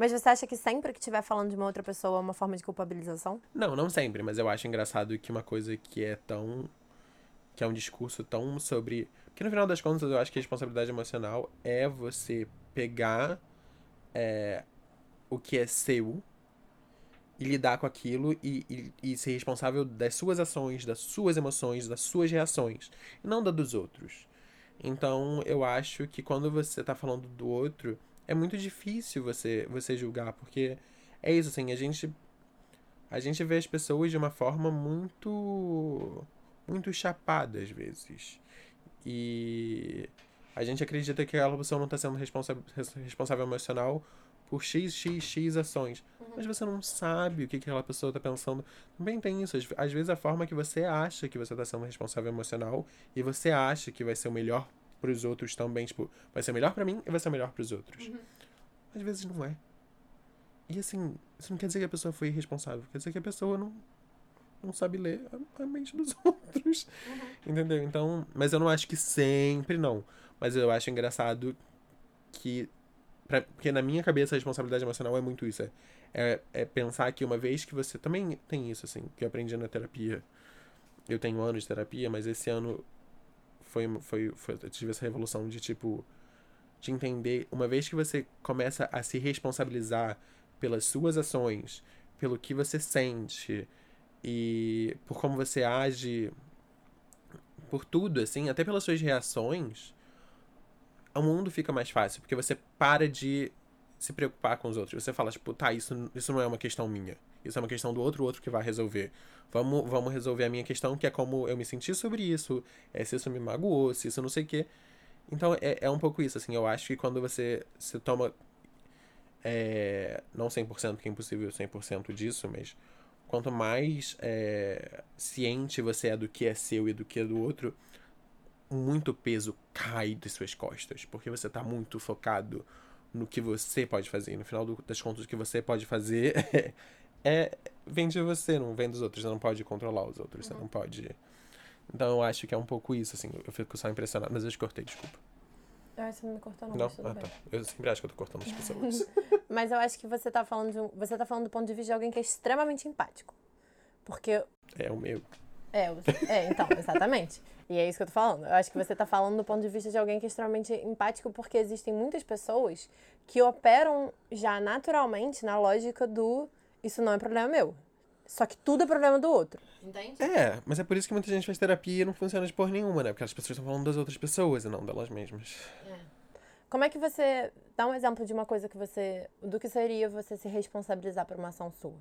Mas você acha que sempre que estiver falando de uma outra pessoa é uma forma de culpabilização? Não, não sempre, mas eu acho engraçado que uma coisa que é tão. que é um discurso tão sobre. Porque no final das contas eu acho que a responsabilidade emocional é você pegar é, o que é seu e lidar com aquilo e, e, e ser responsável das suas ações, das suas emoções, das suas reações, e não da dos outros. Então eu acho que quando você tá falando do outro, é muito difícil você, você julgar, porque é isso, assim, a gente a gente vê as pessoas de uma forma muito muito chapada às vezes. E a gente acredita que aquela pessoa não está sendo responsa res- responsável emocional por x, x, x ações. Mas você não sabe o que, que aquela pessoa está pensando. Também tem isso. Às, às vezes a forma que você acha que você está sendo responsável emocional e você acha que vai ser o melhor para os outros também. Tipo, vai ser melhor para mim e vai ser melhor para os outros. Às vezes não é. E assim, isso não quer dizer que a pessoa foi irresponsável. Quer dizer que a pessoa não, não sabe ler a, a mente dos outros. Entendeu? Então, mas eu não acho que sempre não. Mas eu acho engraçado que. pra- porque na minha cabeça a responsabilidade emocional é muito isso. É, é, é pensar que uma vez que você. Também tem isso, assim, que eu aprendi na terapia. Eu tenho anos de terapia, mas esse ano foi, foi, foi eu tive essa revolução de tipo. De entender, uma vez que você começa a se responsabilizar pelas suas ações, pelo que você sente e por como você age, por tudo, assim, até pelas suas reações, o mundo fica mais fácil, porque você para de se preocupar com os outros. Você fala, tipo, tá, isso, isso não é uma questão minha. Isso é uma questão do outro, o outro que vai resolver. Vamos, vamos resolver a minha questão, que é como eu me senti sobre isso, é se isso me magoou, se isso não sei o quê. Então é, é um pouco isso, assim, eu acho que quando você se toma. É, não 100%, porque é impossível 100% disso, mas quanto mais é, ciente você é do que é seu e do que é do outro, muito peso cai das suas costas, porque você tá muito focado no que você pode fazer. No final do- das contas, o que você pode fazer é, vem de você, não vem dos outros. Você não pode controlar os outros, você não pode. Então eu acho que é um pouco isso, assim. Eu fico só impressionado, mas eu te cortei, desculpa. Que você não me cortou, não. Não? Ah, tá. Eu sempre acho que eu tô cortando as pessoas. Mas eu acho que você tá falando de um, você tá falando do ponto de vista de alguém que é extremamente empático. Porque é o meu. É, é, então, exatamente. E é isso que eu tô falando. Eu acho que você tá falando do ponto de vista de alguém que é extremamente empático, porque existem muitas pessoas que operam já naturalmente na lógica do isso não é problema meu. Só que tudo é problema do outro. Entende? É, mas é por isso que muita gente faz terapia e não funciona de porra nenhuma, né? Porque as pessoas estão falando das outras pessoas e não delas mesmas. Como é que você. Dá um exemplo de uma coisa que você. Do que seria você se responsabilizar por uma ação sua?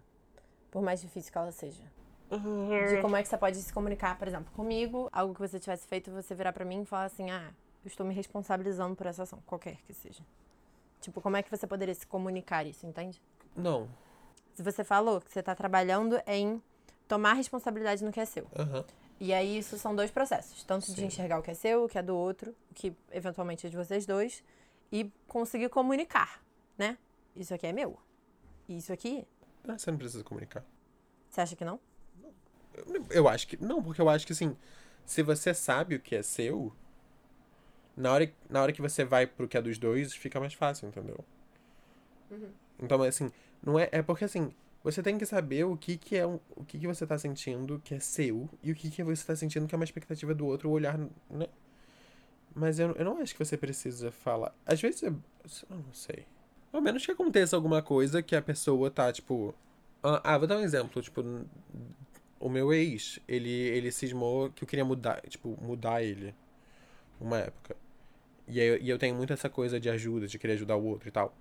Por mais difícil que ela seja. De como é que você pode se comunicar, por exemplo, comigo, algo que você tivesse feito, você virar pra mim e falar assim: ah, eu estou me responsabilizando por essa ação, qualquer que seja. Tipo, como é que você poderia se comunicar isso, entende? Não. Se você falou que você tá trabalhando em tomar responsabilidade no que é seu. Aham. E aí, isso são dois processos. Tanto de Sim. enxergar o que é seu, o que é do outro, o que eventualmente é de vocês dois, e conseguir comunicar, né? Isso aqui é meu. E isso aqui, Ah, Você não precisa comunicar. você acha que não? Eu acho que. Não, porque eu acho que assim, se você sabe o que é seu, na hora, na hora que você vai pro que é dos dois, fica mais fácil, entendeu? Então, assim, não é. É porque assim, Você tem que saber o que, que é um- o que, que você tá sentindo que é seu e o que, que você tá sentindo que é uma expectativa do outro, olhar, né? Mas eu, eu não acho que você precisa falar. Às vezes eu, eu não sei. Ao menos que aconteça alguma coisa que a pessoa tá, tipo. Ah, ah, vou dar um exemplo. Tipo, o meu ex, ele, ele cismou que eu queria mudar, tipo, mudar ele. Uma época. E, aí, e eu tenho muito essa coisa de ajuda, de querer ajudar o outro e tal.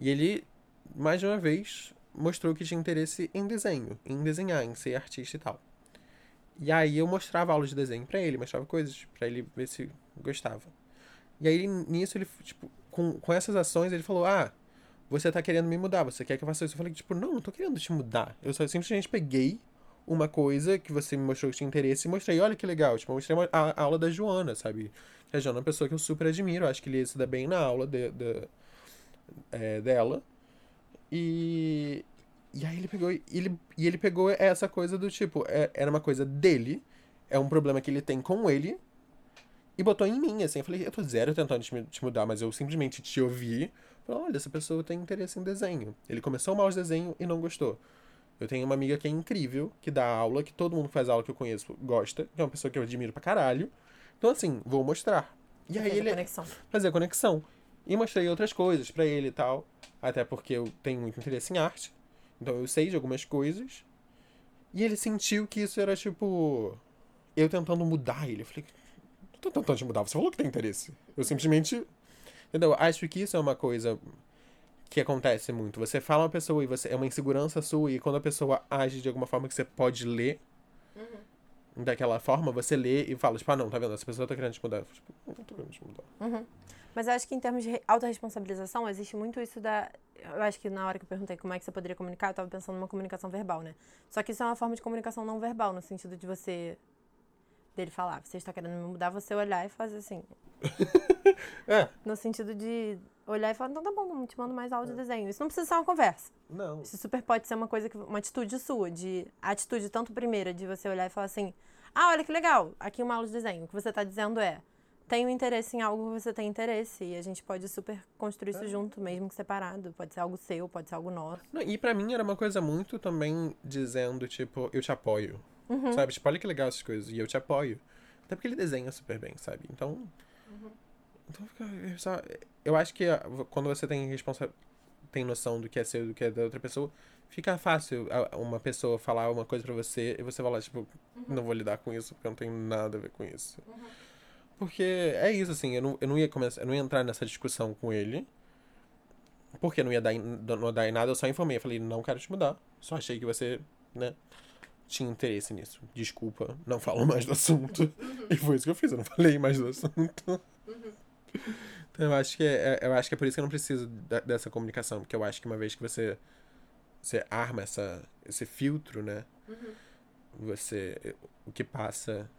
E ele, mais de uma vez, mostrou que tinha interesse em desenho, em desenhar, em ser artista e tal. E aí eu mostrava aulas de desenho pra ele, mostrava coisas pra ele ver se gostava. E aí nisso ele, tipo, com, com essas ações ele falou: Ah, você tá querendo me mudar, você quer que eu faça isso? Eu falei, tipo, não, não tô querendo te mudar. Eu só simplesmente peguei uma coisa que você me mostrou que tinha interesse e mostrei, olha que legal. Tipo, mostrei a, a aula da Joana, sabe? A Joana é uma pessoa que eu super admiro, acho que ele ia se dar bem na aula de, de- é, dela. E, e aí ele pegou e ele, e ele pegou essa coisa do tipo, é- era uma coisa dele, é um problema que ele tem com ele, e botou em mim, assim. Eu falei, eu tô zero tentando te, te mudar, mas eu simplesmente te ouvi. Falei, olha, essa pessoa tem interesse em desenho. Ele começou mal de desenho e não gostou. Eu tenho uma amiga que é incrível, que dá aula, que todo mundo que faz aula que eu conheço gosta, que é uma pessoa que eu admiro pra caralho. Então, assim, vou mostrar. E aí a ele conexão. fazer conexão. E mostrei outras coisas pra ele e tal. Até porque eu tenho muito interesse em arte. Então eu sei de algumas coisas. E ele sentiu que isso era tipo. Eu tentando mudar ele. Eu falei, não tô tentando te mudar, você falou que tem interesse. Eu simplesmente. Entendeu? Acho que isso é uma coisa que acontece muito. Você fala uma pessoa e você é uma insegurança sua, e quando a pessoa age de alguma forma que você pode ler daquela forma, você lê e fala, tipo, ah não, tá vendo? Essa pessoa tá querendo te mudar. Eu Tipo, não tô querendo te mudar. Mas eu acho que em termos de re- autorresponsabilização, existe muito isso da. Eu acho que na hora que eu perguntei como é que você poderia comunicar, eu tava pensando numa comunicação verbal, né? Só que isso é uma forma de comunicação não verbal, no sentido de você. dele falar, você está querendo me mudar, você olhar e fazer assim. É. No sentido de olhar e falar, então tá bom, não te mando mais áudio de desenho. Isso não precisa ser uma conversa. Não. Isso super pode ser uma coisa que. uma atitude sua, de. A atitude, tanto primeira, de você olhar e falar assim, ah, olha que legal, aqui uma aula de desenho. O que você tá dizendo é. Tenho interesse em algo você tem interesse. E a gente pode super construir isso junto, mesmo que separado. Pode ser algo seu, pode ser algo nosso. Não, e pra mim era uma coisa muito também dizendo, tipo, eu te apoio. Sabe? Tipo, olha que legal essas coisas. E eu te apoio. Até porque ele desenha super bem, sabe? Então. Então fica. Eu, acho que ah, quando você tem responsa tem noção do que é seu e do que é da outra pessoa, fica fácil a- uma pessoa falar uma coisa pra você e você falar, tipo, não vou lidar com isso porque eu não tenho nada a ver com isso. Porque é isso, assim, eu não, eu não ia começar, eu não ia entrar nessa discussão com ele. Porque não ia dar não ia dar em nada, eu só informei. Eu falei, não quero te mudar. Só achei que você, né, tinha interesse nisso. Desculpa, não falo mais do assunto. E foi isso que eu fiz, eu não falei mais do assunto. Então eu acho que é, eu acho que é por isso que eu não preciso da- dessa comunicação. Porque eu acho que uma vez que você, você arma essa, esse filtro, né? Você. O que passa.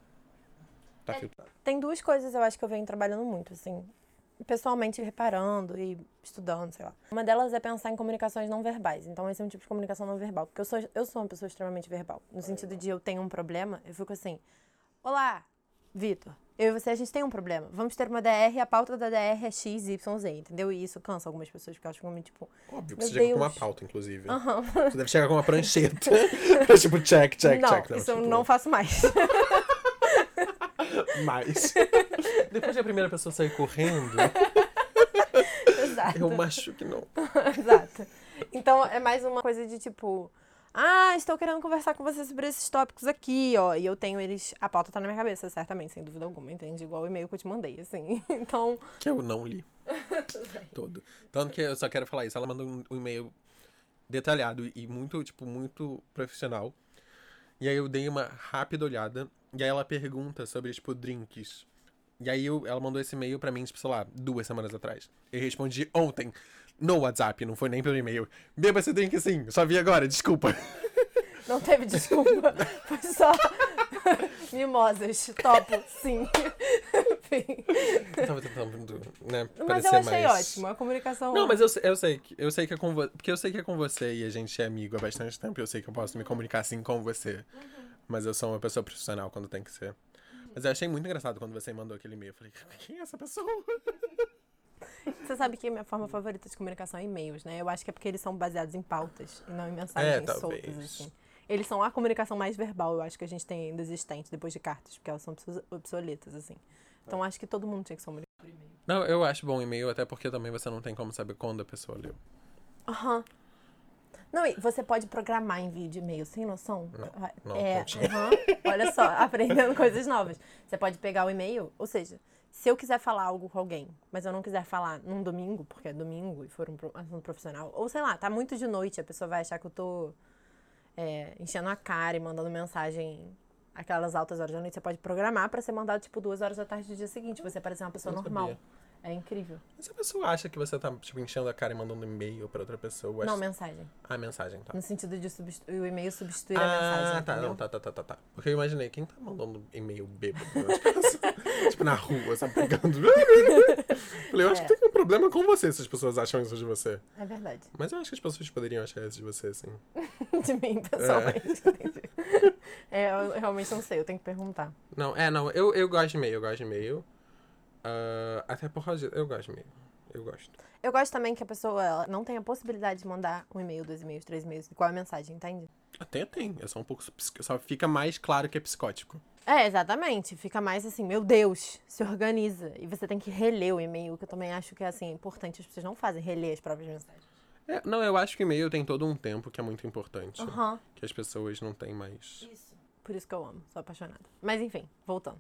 Tá filtrado. Tem duas coisas eu acho que eu venho trabalhando muito, assim. Pessoalmente reparando e estudando, sei lá. Uma delas é pensar em comunicações não verbais. Então, esse é um tipo de comunicação não verbal. Porque eu sou, eu sou uma pessoa extremamente verbal. No sentido de eu tenho um problema, eu fico assim: Olá, Vitor. Eu e você, a gente tem um problema. Vamos ter uma DR, a pauta da DR é X, Y, Z, entendeu? E isso cansa algumas pessoas, porque elas ficam meio tipo. Óbvio que você chega com uma Deus. pauta, inclusive. Aham. Você deve chegar com uma prancheta. pra, tipo, check, check, não, check. isso eu tipo, não faço mais. mais. Depois que a primeira pessoa sair correndo, Exato. eu acho que não. Exato. Então é mais uma coisa de tipo, ah, estou querendo conversar com você sobre esses tópicos aqui, ó. E eu tenho eles. A pauta tá na minha cabeça, certamente, sem dúvida alguma, entende? Igual o e-mail que eu te mandei, assim. Então. Que eu não li. Todo. Tanto que eu só quero falar isso. Ela mandou um e-mail detalhado e muito, tipo, muito profissional. E aí eu dei uma rápida olhada. E aí ela pergunta sobre, tipo, drinks. E aí eu- ela mandou esse e-mail pra mim, tipo, sei lá, duas semanas atrás. Eu respondi ontem no WhatsApp, não foi nem pelo e-mail. Beba esse drink sim, só vi agora, desculpa. Não teve desculpa. Foi só. Mimosas. Topo, sim. Enfim. Tava tentando, né, Mas eu achei mais... ótimo. A comunicação. Não, mas eu, sei- eu sei que eu sei que é com você. Porque eu sei que é com você e a gente é amigo há bastante tempo. Eu sei que eu posso me comunicar assim com você. Mas eu sou uma pessoa profissional quando tem que ser. Mas eu achei muito engraçado quando você mandou aquele e-mail. Eu falei, quem é essa pessoa? Você sabe que a minha forma favorita de comunicação é e-mails, né? Eu acho que é porque eles são baseados em pautas e não em mensagens É, soltas, assim. Eles são a comunicação mais verbal, eu acho que a gente tem ainda existente depois de cartas, porque elas são obso- obsoletas, assim. Então acho que todo mundo tinha que se comunicar por e-mail. Não, eu acho bom e-mail, até porque também você não tem como saber quando a pessoa leu. Aham. Não, e você pode programar envio de e-mail, sem noção? não, é, não tinha. aham. Olha só, aprendendo coisas novas. Você pode pegar o e-mail, ou seja, se eu quiser falar algo com alguém, mas eu não quiser falar num domingo, porque é domingo e for um assunto profissional, ou sei lá, tá muito de noite, a pessoa vai achar que eu tô é, enchendo a cara e mandando mensagem aquelas altas horas da noite, você pode programar pra ser mandado tipo duas horas da tarde do dia seguinte, você parecer uma pessoa normal. sabia. É incrível. Mas se a pessoa acha que você tá, tipo, enchendo a cara e mandando e-mail pra outra pessoa, Não, mensagem. Ah, mensagem, tá. No sentido de substituir o e-mail substituir a Ah, mensagem. tá, entendeu? não, tá, tá, tá, tá, tá. Porque eu imaginei, quem tá mandando e-mail bêbado? tipo, na rua, sabe, pegando. Falei, eu acho que tem um problema com você se as pessoas acham isso de você. É verdade. Mas eu acho que as pessoas poderiam achar isso de você, assim. De mim, pessoalmente. entendi. É, eu realmente não sei, eu tenho que perguntar. Não, é, não, eu, eu gosto de e-mail, eu gosto de e-mail. Ah, até por causa eu gosto e-mail. Eu gosto. Eu gosto também que a pessoa não tenha a possibilidade de mandar um e-mail, dois e-mails, três e-mails, igual a mensagem, entende? Até tem, é só um pouco. Só fica mais claro que é psicótico. É, exatamente. Fica mais assim, meu Deus, se organiza. E você tem que reler o e-mail, que eu também acho que é assim, importante. As pessoas não fazem reler as próprias mensagens. É, não, eu acho que e-mail tem todo um tempo que é muito importante. Aham. Que as pessoas não têm mais. Isso. Por isso que eu amo, sou apaixonada. Mas enfim, voltando.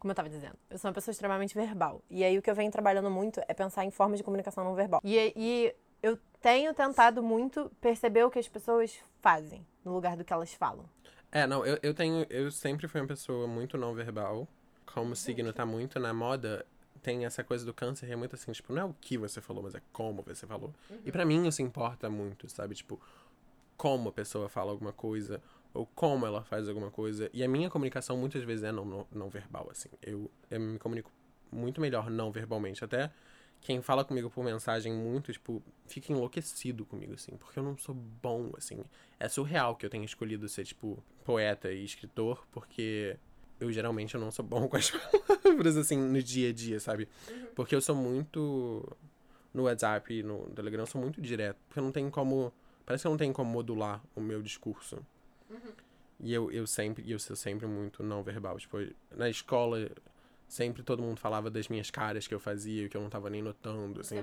Como eu tava dizendo, eu sou uma pessoa extremamente verbal. E aí o que eu venho trabalhando muito é pensar em formas de comunicação não verbal. E, e eu tenho tentado muito perceber o que as pessoas fazem no lugar do que elas falam. É, não, eu, eu tenho. Eu sempre fui uma pessoa muito não verbal. Como o signo tá muito na moda, tem essa coisa do câncer, é muito assim, tipo, não é o que você falou, mas é como você falou. E pra mim isso importa muito, sabe? Tipo, como a pessoa fala alguma coisa, ou como ela faz alguma coisa. E a minha comunicação muitas vezes é não, não, não verbal, assim. Eu, eu me comunico muito melhor não verbalmente. Até quem fala comigo por mensagem muito, tipo, fica enlouquecido comigo, assim, porque eu não sou bom, assim. É surreal que eu tenha escolhido ser, tipo, poeta e escritor, porque eu geralmente eu não sou bom com as palavras, assim, no dia a dia, sabe? Porque eu sou muito. No WhatsApp e no Telegram, eu sou muito direto. Porque eu não tenho como. Parece que eu não tenho como modular o meu discurso. E eu, eu sempre, eu sou sempre muito não verbal. Tipo, na escola, sempre todo mundo falava das minhas caras que eu fazia, que eu não tava nem notando, assim.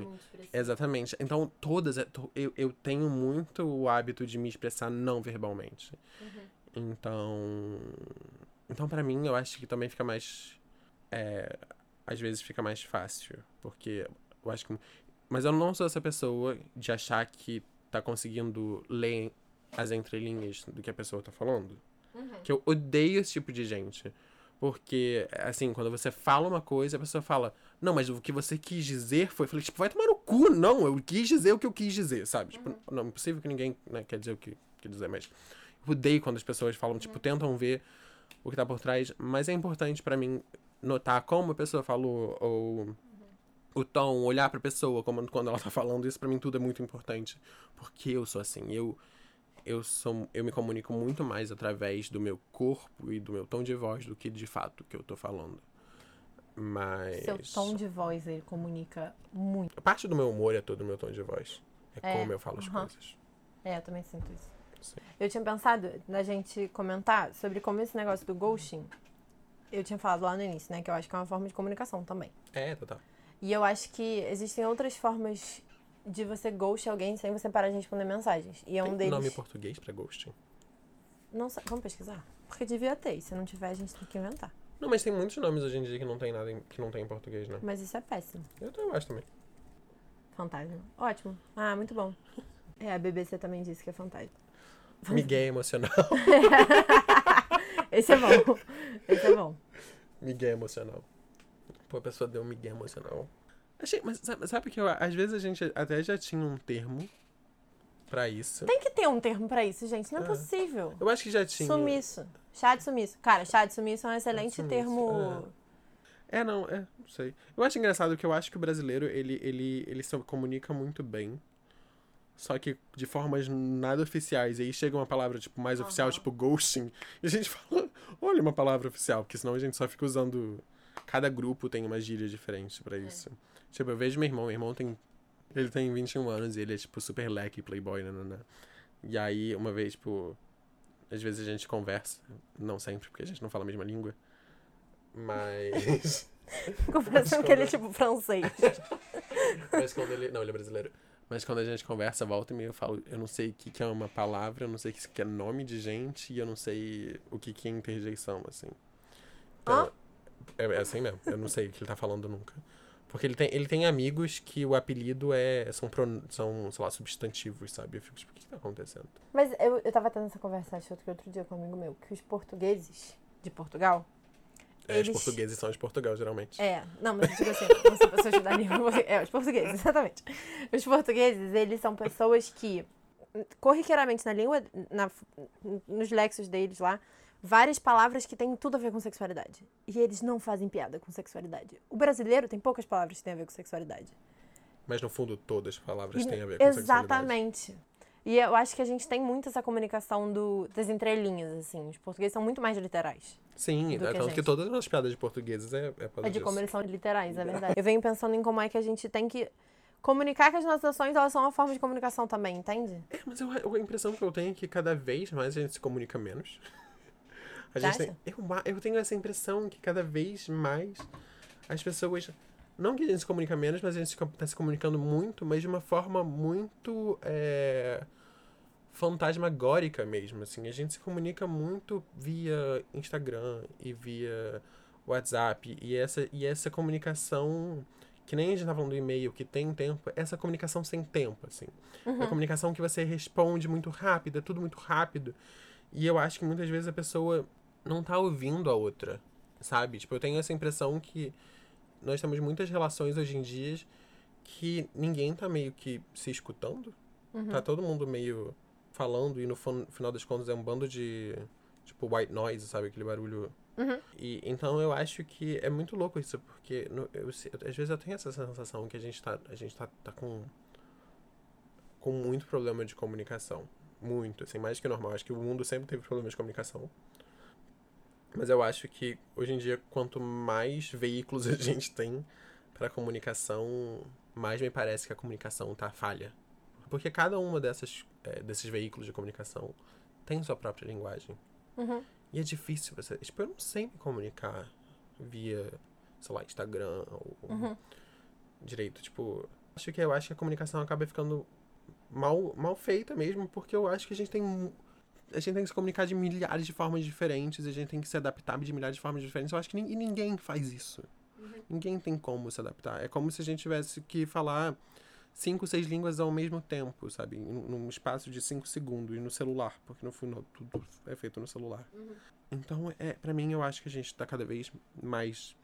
Exatamente. Então, todas. to- Eu, eu tenho muito o hábito de me expressar não verbalmente. Então. Então, pra mim, eu acho que também fica mais. É, às vezes fica mais fácil. Porque eu acho que. Mas eu não sou essa pessoa de achar que tá conseguindo ler as entrelinhas do que a pessoa tá falando. Que eu odeio esse tipo de gente. Porque, assim, quando você fala uma coisa, a pessoa fala, não, mas o que você quis dizer foi. Eu falei, tipo, vai tomar no cu, não, eu quis dizer o que eu quis dizer, sabe? Tipo, não, é impossível que ninguém né, quer dizer o que quer dizer, mas. Eu odeio quando as pessoas falam, tipo, tentam ver o que tá por trás, mas é importante pra mim notar como a pessoa falou, ou o tom, olhar pra pessoa como, quando ela tá falando, isso pra mim tudo é muito importante. Porque eu sou assim, eu eu sou eu me comunico muito mais através do meu corpo e do meu tom de voz do que de fato que eu tô falando. Mas Seu tom de voz, ele comunica muito. parte do meu humor é todo o meu tom de voz. É, É, como eu falo as aham. coisas. É, eu também sinto isso. Sim. Eu tinha pensado na gente comentar sobre como esse negócio do ghosting. Eu tinha falado lá no início, né? Que eu acho que é uma forma de comunicação também. É, total. E eu acho que existem outras formas de você ghost alguém sem você parar de responder mensagens. E é um Tem deles. nome em português pra ghosting? Não sei. Vamos pesquisar? Porque devia ter. E se não tiver, a gente tem que inventar. Não, mas tem muitos nomes hoje em dia que não tem nada em, que não tem em português, né? Mas isso é péssimo. Eu também acho também. Fantasma. Ótimo. Ah, muito bom. É, a BBC também disse que é fantasma. Miguel emocional. Esse é bom. Esse é bom. Miguel emocional. Pô, a pessoa deu um Miguel emocional. Achei, mas sabe, sabe que eu, às vezes a gente até já tinha um termo pra isso. Tem que ter um termo pra isso, gente. Não é É. possível. Eu acho que já tinha. Sumiço. Chá de sumiço. Cara, chá de sumiço é um excelente Sumiço, termo. É, não, é, não sei. Eu acho engraçado que eu acho que o brasileiro, ele, ele, ele se comunica muito bem. Só que de formas nada oficiais. E aí chega uma palavra, tipo, mais oficial, Aham. tipo ghosting. E a gente fala, olha uma palavra oficial, porque senão a gente só fica usando Cada grupo tem uma gíria diferente pra isso. Tipo, eu vejo meu irmão, meu irmão tem. Ele tem 21 anos e ele é, tipo, super leque, playboy, né, né, né. E aí, uma vez, tipo. Às vezes a gente conversa. Não sempre, porque a gente não fala a mesma língua. Mas. Confessando que ele é tipo francês. Mas quando ele. Não, ele é brasileiro. Mas quando a gente conversa, volta e meia, eu falo, eu não sei o que, que é uma palavra, eu não sei o que que é nome de gente, e eu não sei o que, que é interjeição, assim. Então, é, é assim mesmo, eu não sei o que ele tá falando nunca. Porque ele tem, ele tem amigos que o apelido é. São, pron- são, sei lá, substantivos, sabe? Eu fico tipo, o que, tá acontecendo? Mas eu, eu tava tendo essa conversa acho, outro, outro dia com um amigo meu, que os portugueses de Portugal. É, Eles- Os portugueses são de Portugal, geralmente. É, não, mas eu digo assim, não são pessoas da língua. É, os portugueses, exatamente. Os portugueses, eles são pessoas que, corriqueiramente na língua, na, nos lexos deles lá, várias palavras que têm tudo a ver com sexualidade. E eles não fazem piada com sexualidade. O brasileiro tem poucas palavras que têm a ver com sexualidade. Mas no fundo, todas as palavras E- têm a ver com sexualidade. Exatamente. E eu acho que a gente tem muito essa comunicação do, das entrelinhas, assim. Os portugueses são muito mais literais. Sim, que é a tanto que todas as piadas de portugueses é, é É de disso. como eles são literais, é verdade. Eu venho pensando em como é que a gente tem que comunicar que as nossas ações, elas são uma forma de comunicação também, entende? É, mas eu, a impressão que eu tenho é que cada vez mais a gente se comunica menos. A gente tem, eu, a- eu tenho essa impressão que cada vez mais as pessoas. Não que a gente se comunica menos, mas a gente está se comunicando muito, mas de uma forma muito. É, fantasmagórica mesmo, assim. A gente se comunica muito via Instagram e via WhatsApp. E essa, e essa comunicação, que nem a gente tá falando do e-mail, que tem tempo, essa comunicação sem tempo, assim. É uma comunicação que você responde muito rápido, é tudo muito rápido. E eu acho que muitas vezes a pessoa não tá ouvindo a outra, sabe? Tipo, eu tenho essa impressão que nós temos muitas relações hoje em dia que ninguém tá meio que se escutando. Tá todo mundo meio falando e no final das contas é um bando de tipo white noise, sabe? Aquele barulho. E então eu acho que é muito louco isso, porque no- eu se- às vezes eu tenho essa sensação que a gente tá, a gente tá, tá com com muito problema de comunicação. Muito, assim, mais que normal. Acho que o mundo sempre teve problemas de comunicação. Mas eu acho que hoje em dia, quanto mais veículos a gente tem para comunicação, mais me parece que a comunicação tá falha. Porque cada uma dessas, eh, desses veículos de comunicação tem sua própria linguagem. Uhum. E é difícil você. Tipo, eu não sei me comunicar via, sei lá, Instagram ou Uhum. direito. Tipo, acho que eu acho que a comunicação acaba ficando mal, mal feita mesmo, porque eu acho que a gente tem. A gente tem que se comunicar de milhares de formas diferentes, a gente tem que se adaptar de milhares de formas diferentes. Eu acho que e ninguém faz isso. Ninguém tem como se adaptar. É como se a gente tivesse que falar cinco, seis línguas ao mesmo tempo, sabe? Num espaço de cinco segundos no celular, porque no final tudo é feito no celular. Então, é, para mim, eu acho que a gente tá cada vez mais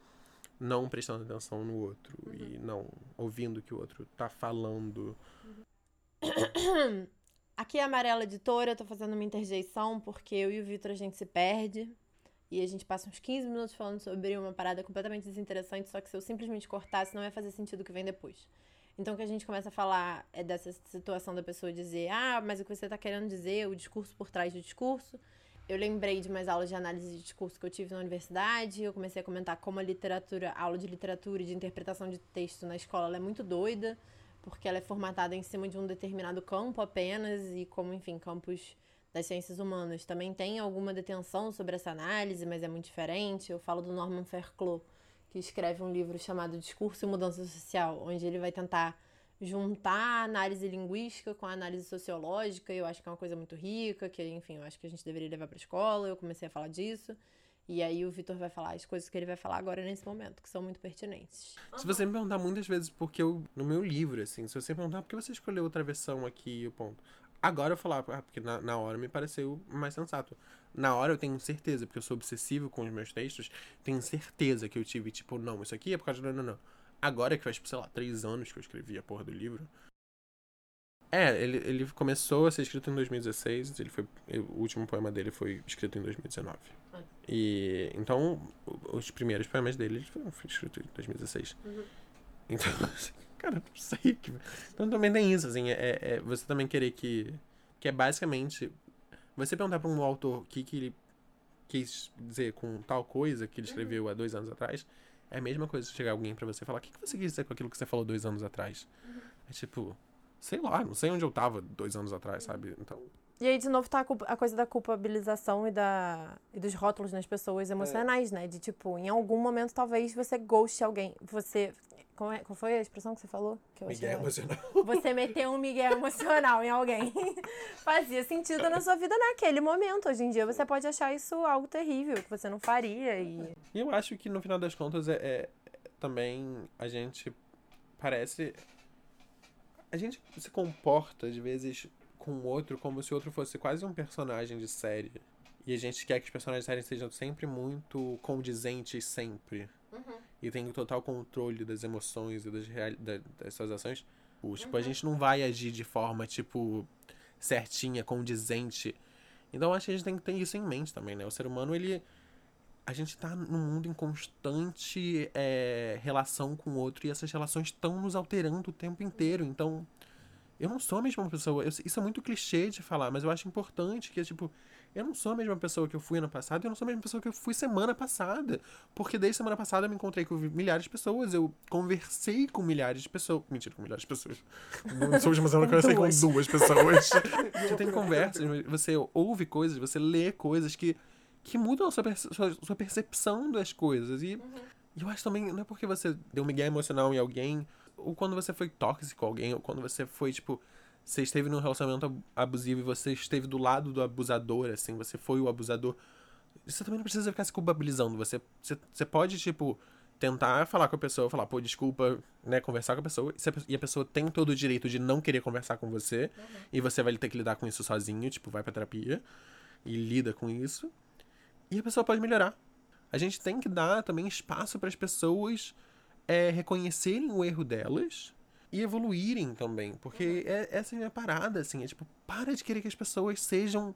não prestando atenção no outro e não ouvindo o que o outro tá falando. Aqui é a Amarela Editora, eu tô fazendo uma interjeição porque eu e o Vitor a gente se perde. E a gente passa uns 15 minutos falando sobre uma parada completamente desinteressante, só que se eu simplesmente cortasse, não ia fazer sentido o que vem depois. Então, o que a gente começa a falar é dessa situação da pessoa dizer: ah, mas o que você tá querendo dizer, o discurso por trás do discurso. Eu lembrei de umas aulas de análise de discurso que eu tive na universidade. Eu comecei a comentar como a literatura, a aula de literatura e de interpretação de texto na escola é muito doida, porque ela é formatada em cima de um determinado campo apenas, e como, enfim, campos das ciências humanas também tem alguma detenção sobre essa análise, mas é muito diferente. Eu falo do Norman Fairclough, que escreve um livro chamado Discurso e Mudança Social, onde ele vai tentar juntar a análise linguística com a análise sociológica, eu acho que é uma coisa muito rica, que, enfim, eu acho que a gente deveria levar para a escola, eu comecei a falar disso. E aí o Vitor vai falar as coisas que ele vai falar agora nesse momento, que são muito pertinentes. Se você me perguntar muitas vezes porque eu, no meu livro, assim, se você perguntar por que você escolheu outra versão aqui e o ponto. Agora eu falar, ah, porque na, na hora me pareceu mais sensato. Na hora eu tenho certeza, porque eu sou obsessivo com os meus textos, tenho certeza que eu tive, tipo, não, isso aqui é por causa do. Não, não, não. Agora que faz, tipo, sei lá, três anos que eu escrevi a porra do livro. É, ele, ele começou a ser escrito em 2016, ele foi, o último poema dele foi escrito em 2019. E então, os primeiros poemas dele foram escritos em 2016. Então, assim, cara, não sei. que- Então também tem isso, assim, é, é você também querer que. Que é basicamente. Você perguntar pra um autor o que, que ele quis dizer com tal coisa que ele escreveu há dois anos atrás, É a mesma coisa chegar alguém pra você e falar: o que, que você quis dizer com aquilo que você falou dois anos atrás? É tipo, sei lá, não sei onde eu tava dois anos atrás, sabe? Então. E aí, de novo, tá a, culpa- a coisa da culpabilização e, da, e dos rótulos nas pessoas emocionais, né? De tipo, em algum momento, talvez você ghoste alguém. Você. Qual, é, qual foi a expressão que você falou? Que eu achei emocional. Você meteu um migué emocional em alguém. Fazia sentido na sua vida naquele momento. Hoje em dia você pode achar isso algo terrível, que você não faria. E... E eu acho que no final das contas é, é- também a gente parece. A gente se comporta, às vezes, com o outro como se o outro fosse quase um personagem de série. E a gente quer que os personagens de série sejam sempre muito condizentes, sempre. E tem o total controle das emoções e das, real- das suas ações. Tipo, a gente não vai agir de forma, tipo, certinha, condizente. Então acho que a gente tem que ter isso em mente também, né? O ser humano, ele. A gente tá num mundo em constante é, relação com o outro e essas relações estão nos alterando o tempo inteiro. Então, eu não sou a mesma pessoa. Eu- isso é muito clichê de falar, mas eu acho importante que, tipo, eu não sou a mesma pessoa que eu fui ano passado e eu não sou a mesma pessoa que eu fui semana passada. Porque desde semana passada eu me encontrei com milhares de pessoas, eu conversei com milhares de pessoas. Mentira, com milhares de pessoas. Não sou mas eu não conversei com Duas. pessoas. Você tem conversas, você ouve coisas, você lê coisas que, que mudam a sua, perce- sua, sua percepção das coisas. E e eu acho também, não é porque você deu um migué emocional em alguém, ou quando você foi tóxico com alguém, ou quando você foi, tipo, você esteve num relacionamento ab- abusivo e você esteve do lado do abusador, assim, você foi o abusador. Você também não precisa ficar se culpabilizando. Você, você, você pode, tipo, tentar falar com a pessoa, falar, pô, desculpa, né, conversar com a pessoa, e a pe- a pessoa tem todo o direito de não querer conversar com você, e você vai ter que lidar com isso sozinho, tipo, vai pra terapia e lida com isso, e a pessoa pode melhorar. A gente tem que dar também espaço para as pessoas é, reconhecerem o erro delas e evoluírem também. Porque é, essa é a parada, assim. É tipo, para de querer que as pessoas sejam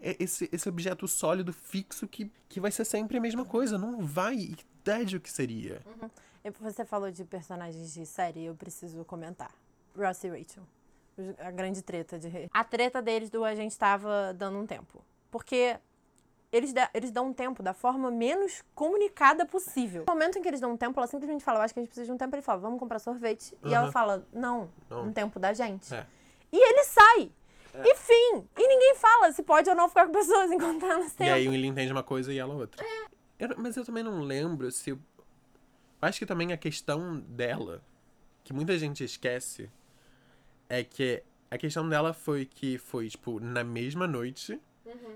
é, esse, esse objeto sólido, fixo, que, que vai ser sempre a mesma coisa. Não vai. E tédio que seria. E Você falou de personagens de série, eu preciso comentar. Ross e Rachel. A grande treta de. A treta deles do a gente tava dando um tempo. Porque eles, dá- eles dão um tempo da forma menos comunicada possível. No momento em que eles dão um tempo, ela simplesmente fala, eu acho que a gente precisa de um tempo. Ele fala, vamos comprar sorvete. E ela fala, não, Não. um tempo da gente. É. E ele sai. E fim. E ninguém fala se pode ou não ficar com pessoas enquanto tá nesse E tempo. aí ele entende uma coisa e ela outra. Eu- mas eu também não lembro se. Eu acho que também a questão dela, que muita gente esquece, é que a questão dela foi que foi, tipo, na mesma noite.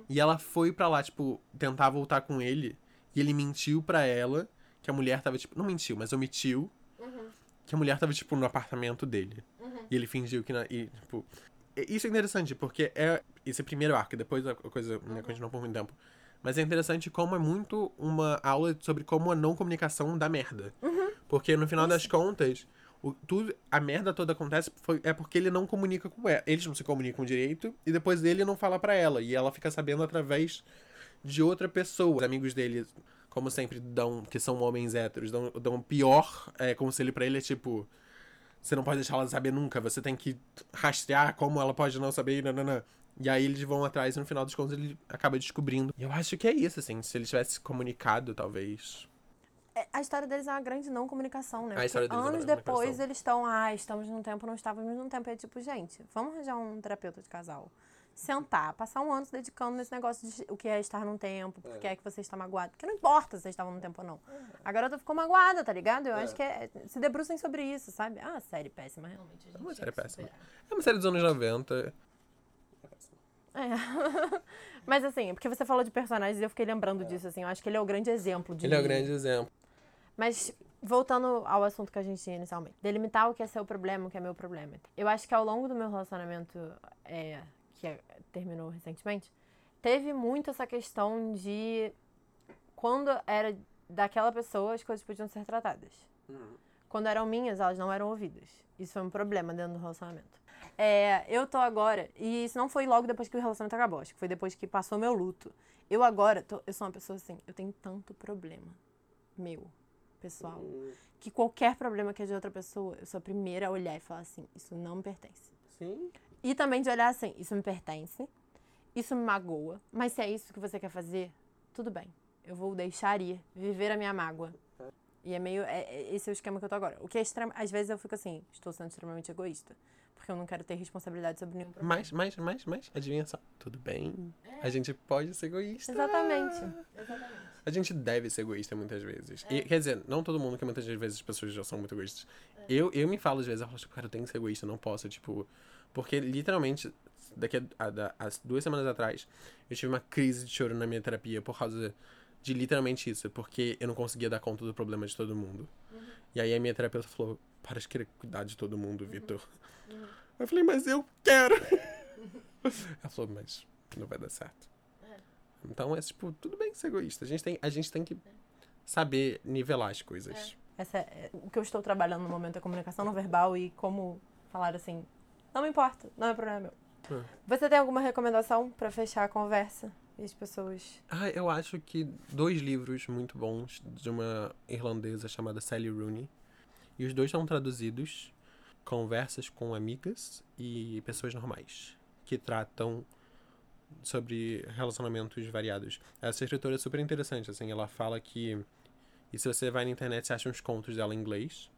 E ela foi pra lá, tipo, tentar voltar com ele. E ele mentiu pra ela que a mulher tava, tipo. Não mentiu, mas omitiu. Que a mulher tava, tipo, no apartamento dele. E ele fingiu que. Na, e, tipo. Isso é interessante, porque é esse primeiro arco, depois a coisa né, continua por muito tempo. Mas é interessante como é muito uma aula sobre como a não comunicação dá merda. Porque no final das contas, o, tudo, a merda toda acontece foi, é porque ele não comunica com ela. Eles não se comunicam direito e depois ele não fala pra ela. E ela fica sabendo através de outra pessoa. Os amigos dele, como sempre, dão, que são homens héteros, dão, dão pior é, conselho pra ele, é tipo. Você não pode deixar ela saber nunca, você tem que rastrear como ela pode não saber, nananã. E aí eles vão atrás e no final dos contos ele acaba descobrindo. E eu acho que é isso, assim, se ele tivesse se comunicado, talvez. É, A história deles é uma grande não comunicação, né? A história deles é uma anos não depois eles estão, ah, estamos num tempo, não estávamos num tempo. É tipo, gente, vamos arranjar um terapeuta de casal. Sentar, passar um ano se dedicando nesse negócio de o que é estar num tempo, porque é, que você está magoado. Porque não importa se vocês estavam num tempo ou não. A garota ficou magoada, tá ligado? Eu acho que é. Se debrucem sobre isso, sabe? Ah, série péssima, realmente. É uma série péssima. É uma série dos anos 90. É. Mas assim, porque você falou de personagens e eu fiquei lembrando disso, assim. Eu acho que ele é o grande exemplo de. Ele é o grande exemplo. Mas, voltando ao assunto que a gente tinha inicialmente, delimitar o que é seu problema, o que é meu problema. Eu acho que ao longo do meu relacionamento, é, que é- terminou recentemente, teve muito essa questão de quando era daquela pessoa, as coisas podiam ser tratadas. Quando eram minhas, elas não eram ouvidas. Isso foi um problema dentro do relacionamento. É, eu tô agora, e isso não foi logo depois que o relacionamento acabou, acho que foi depois que passou meu luto. Eu agora, tô- eu sou uma pessoa assim, eu tenho tanto problema meu, pessoal, que qualquer problema que é de outra pessoa, eu sou a primeira a olhar e falar assim, isso não me pertence. Sim. E também de olhar assim, isso me pertence, isso me magoa, mas se é isso que você quer fazer, tudo bem. Eu vou deixar ir, viver a minha mágoa. E é meio. É, é- esse é o esquema que eu tô agora. O que é extremo. Às vezes eu fico assim, estou sendo extremamente egoísta. Porque eu não quero ter responsabilidade sobre nenhum problema. Mas, mas, mas, mas, adivinha só. Tudo bem. A gente pode ser egoísta. Exatamente. Exatamente. A gente deve ser egoísta muitas vezes. E, quer dizer, não todo mundo, que muitas vezes as pessoas já são muito egoístas. Eu, eu me falo às vezes, eu falo, tipo, cara, eu tenho que ser egoísta, eu não posso, tipo. Porque literalmente, daqui a, a, as duas semanas atrás, eu tive uma crise de choro na minha terapia por causa de literalmente isso. Porque eu não conseguia dar conta do problema de todo mundo. E aí a minha terapeuta falou, para de querer cuidar de todo mundo, Vitor. Eu falei, mas eu quero. Ela falou, mas não vai dar certo. Então é tipo, tudo bem ser egoísta. A gente tem, a gente tem que saber nivelar as coisas. Essa é- o que eu estou trabalhando no momento é comunicação não verbal e como falar assim. Não me importa, não é problema meu. É. Você tem alguma recomendação pra fechar a conversa? E as pessoas. Ah, eu acho que dois livros muito bons de uma irlandesa chamada Sally Rooney. E os dois estão traduzidos. Conversas com amigas e pessoas normais. Que tratam sobre relacionamentos variados. Essa escritora é super interessante, assim. Ela fala que... E se você vai na internet, você acha uns contos dela em inglês.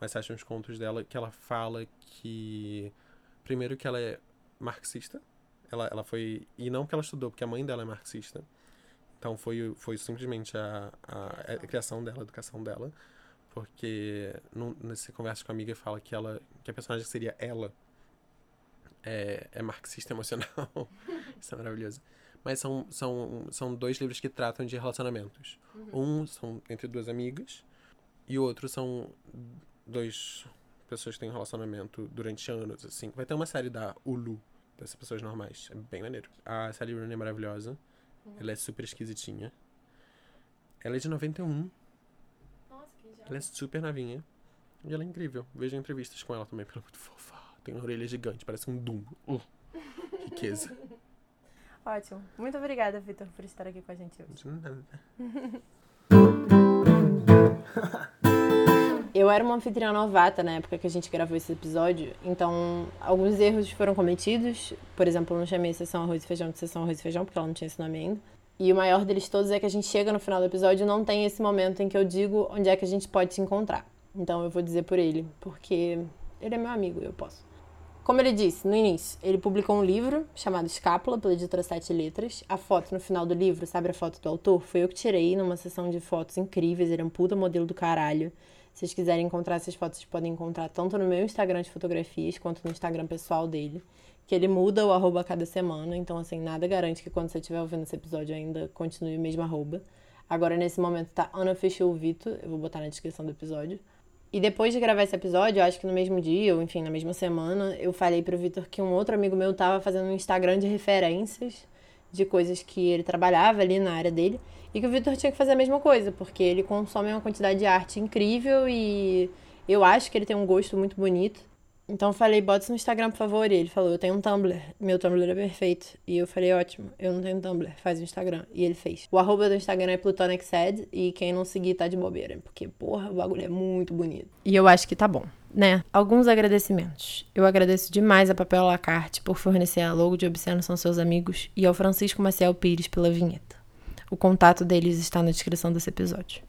Mas você acha uns contos dela que ela fala que... Primeiro que ela é marxista. Ela, ela foi. E não que ela estudou, porque a mãe dela é marxista. Então foi, foi simplesmente a, a, a criação dela, a educação dela. Porque num, nesse conversa com a amiga fala que ela. que a personagem que seria ela é, é marxista emocional. Isso é maravilhoso. Mas são, são, são dois livros que tratam de relacionamentos. Um são entre duas amigas, e o outro são dois pessoas que têm um relacionamento durante anos, assim. Vai ter uma série da Hulu, dessas pessoas normais. É bem maneiro. A Sally Rooney é maravilhosa. Ela é super esquisitinha. Ela é de 91. Ela é super novinha. E ela é incrível. Veja entrevistas com ela também, porque ela é muito fofa. Tem uma orelha gigante, parece um Dumbo. Uh, riqueza. Ótimo. Muito obrigada, Vitor, por estar aqui com a gente hoje. De nada. Eu era uma anfitriã novata na época que a gente gravou esse episódio, então alguns erros foram cometidos. Por exemplo, eu não chamei sessão arroz e feijão de sessão arroz e feijão, porque ela não tinha esse nome ainda. E o maior deles todos é que a gente chega no final do episódio e não tem esse momento em que eu digo onde é que a gente pode se encontrar. Então eu vou dizer por ele, porque ele é meu amigo e eu posso. Como ele disse no início, ele publicou um livro chamado Escápula, pela editora Sete Letras. A foto no final do livro, sabe a foto do autor? Foi eu que tirei numa sessão de fotos incríveis. Ele é um puta modelo do caralho. Se vocês quiserem encontrar essas fotos, vocês podem encontrar tanto no meu Instagram de fotografias quanto no Instagram pessoal dele. Que ele muda o arroba a cada semana. Então, assim, nada garante que quando você estiver ouvindo esse episódio ainda continue o mesmo arroba. Agora, nesse momento, tá Unofficial Vitor. Eu vou botar na descrição do episódio. E depois de gravar esse episódio, eu acho que no mesmo dia, ou enfim, na mesma semana, eu falei pro Vitor que um outro amigo meu tava fazendo um Instagram de referências de coisas que ele trabalhava ali na área dele. E que o Vitor tinha que fazer a mesma coisa, porque ele consome uma quantidade de arte incrível e eu acho que ele tem um gosto muito bonito. Então eu falei, bota isso no Instagram, por favor. E ele falou, eu tenho um Tumblr. Meu Tumblr é perfeito. E eu falei, ótimo, eu não tenho Tumblr, faz o Instagram. E ele fez. O arroba do Instagram é Plutonic Sad. E quem não seguir tá de bobeira. Porque, porra, o bagulho é muito bonito. E eu acho que tá bom, né? Alguns agradecimentos. Eu agradeço demais a Papel Lacarte por fornecer a logo de Obsceno São Seus Amigos. E ao Francisco Maciel Pires pela vinheta. O contato deles está na descrição desse episódio.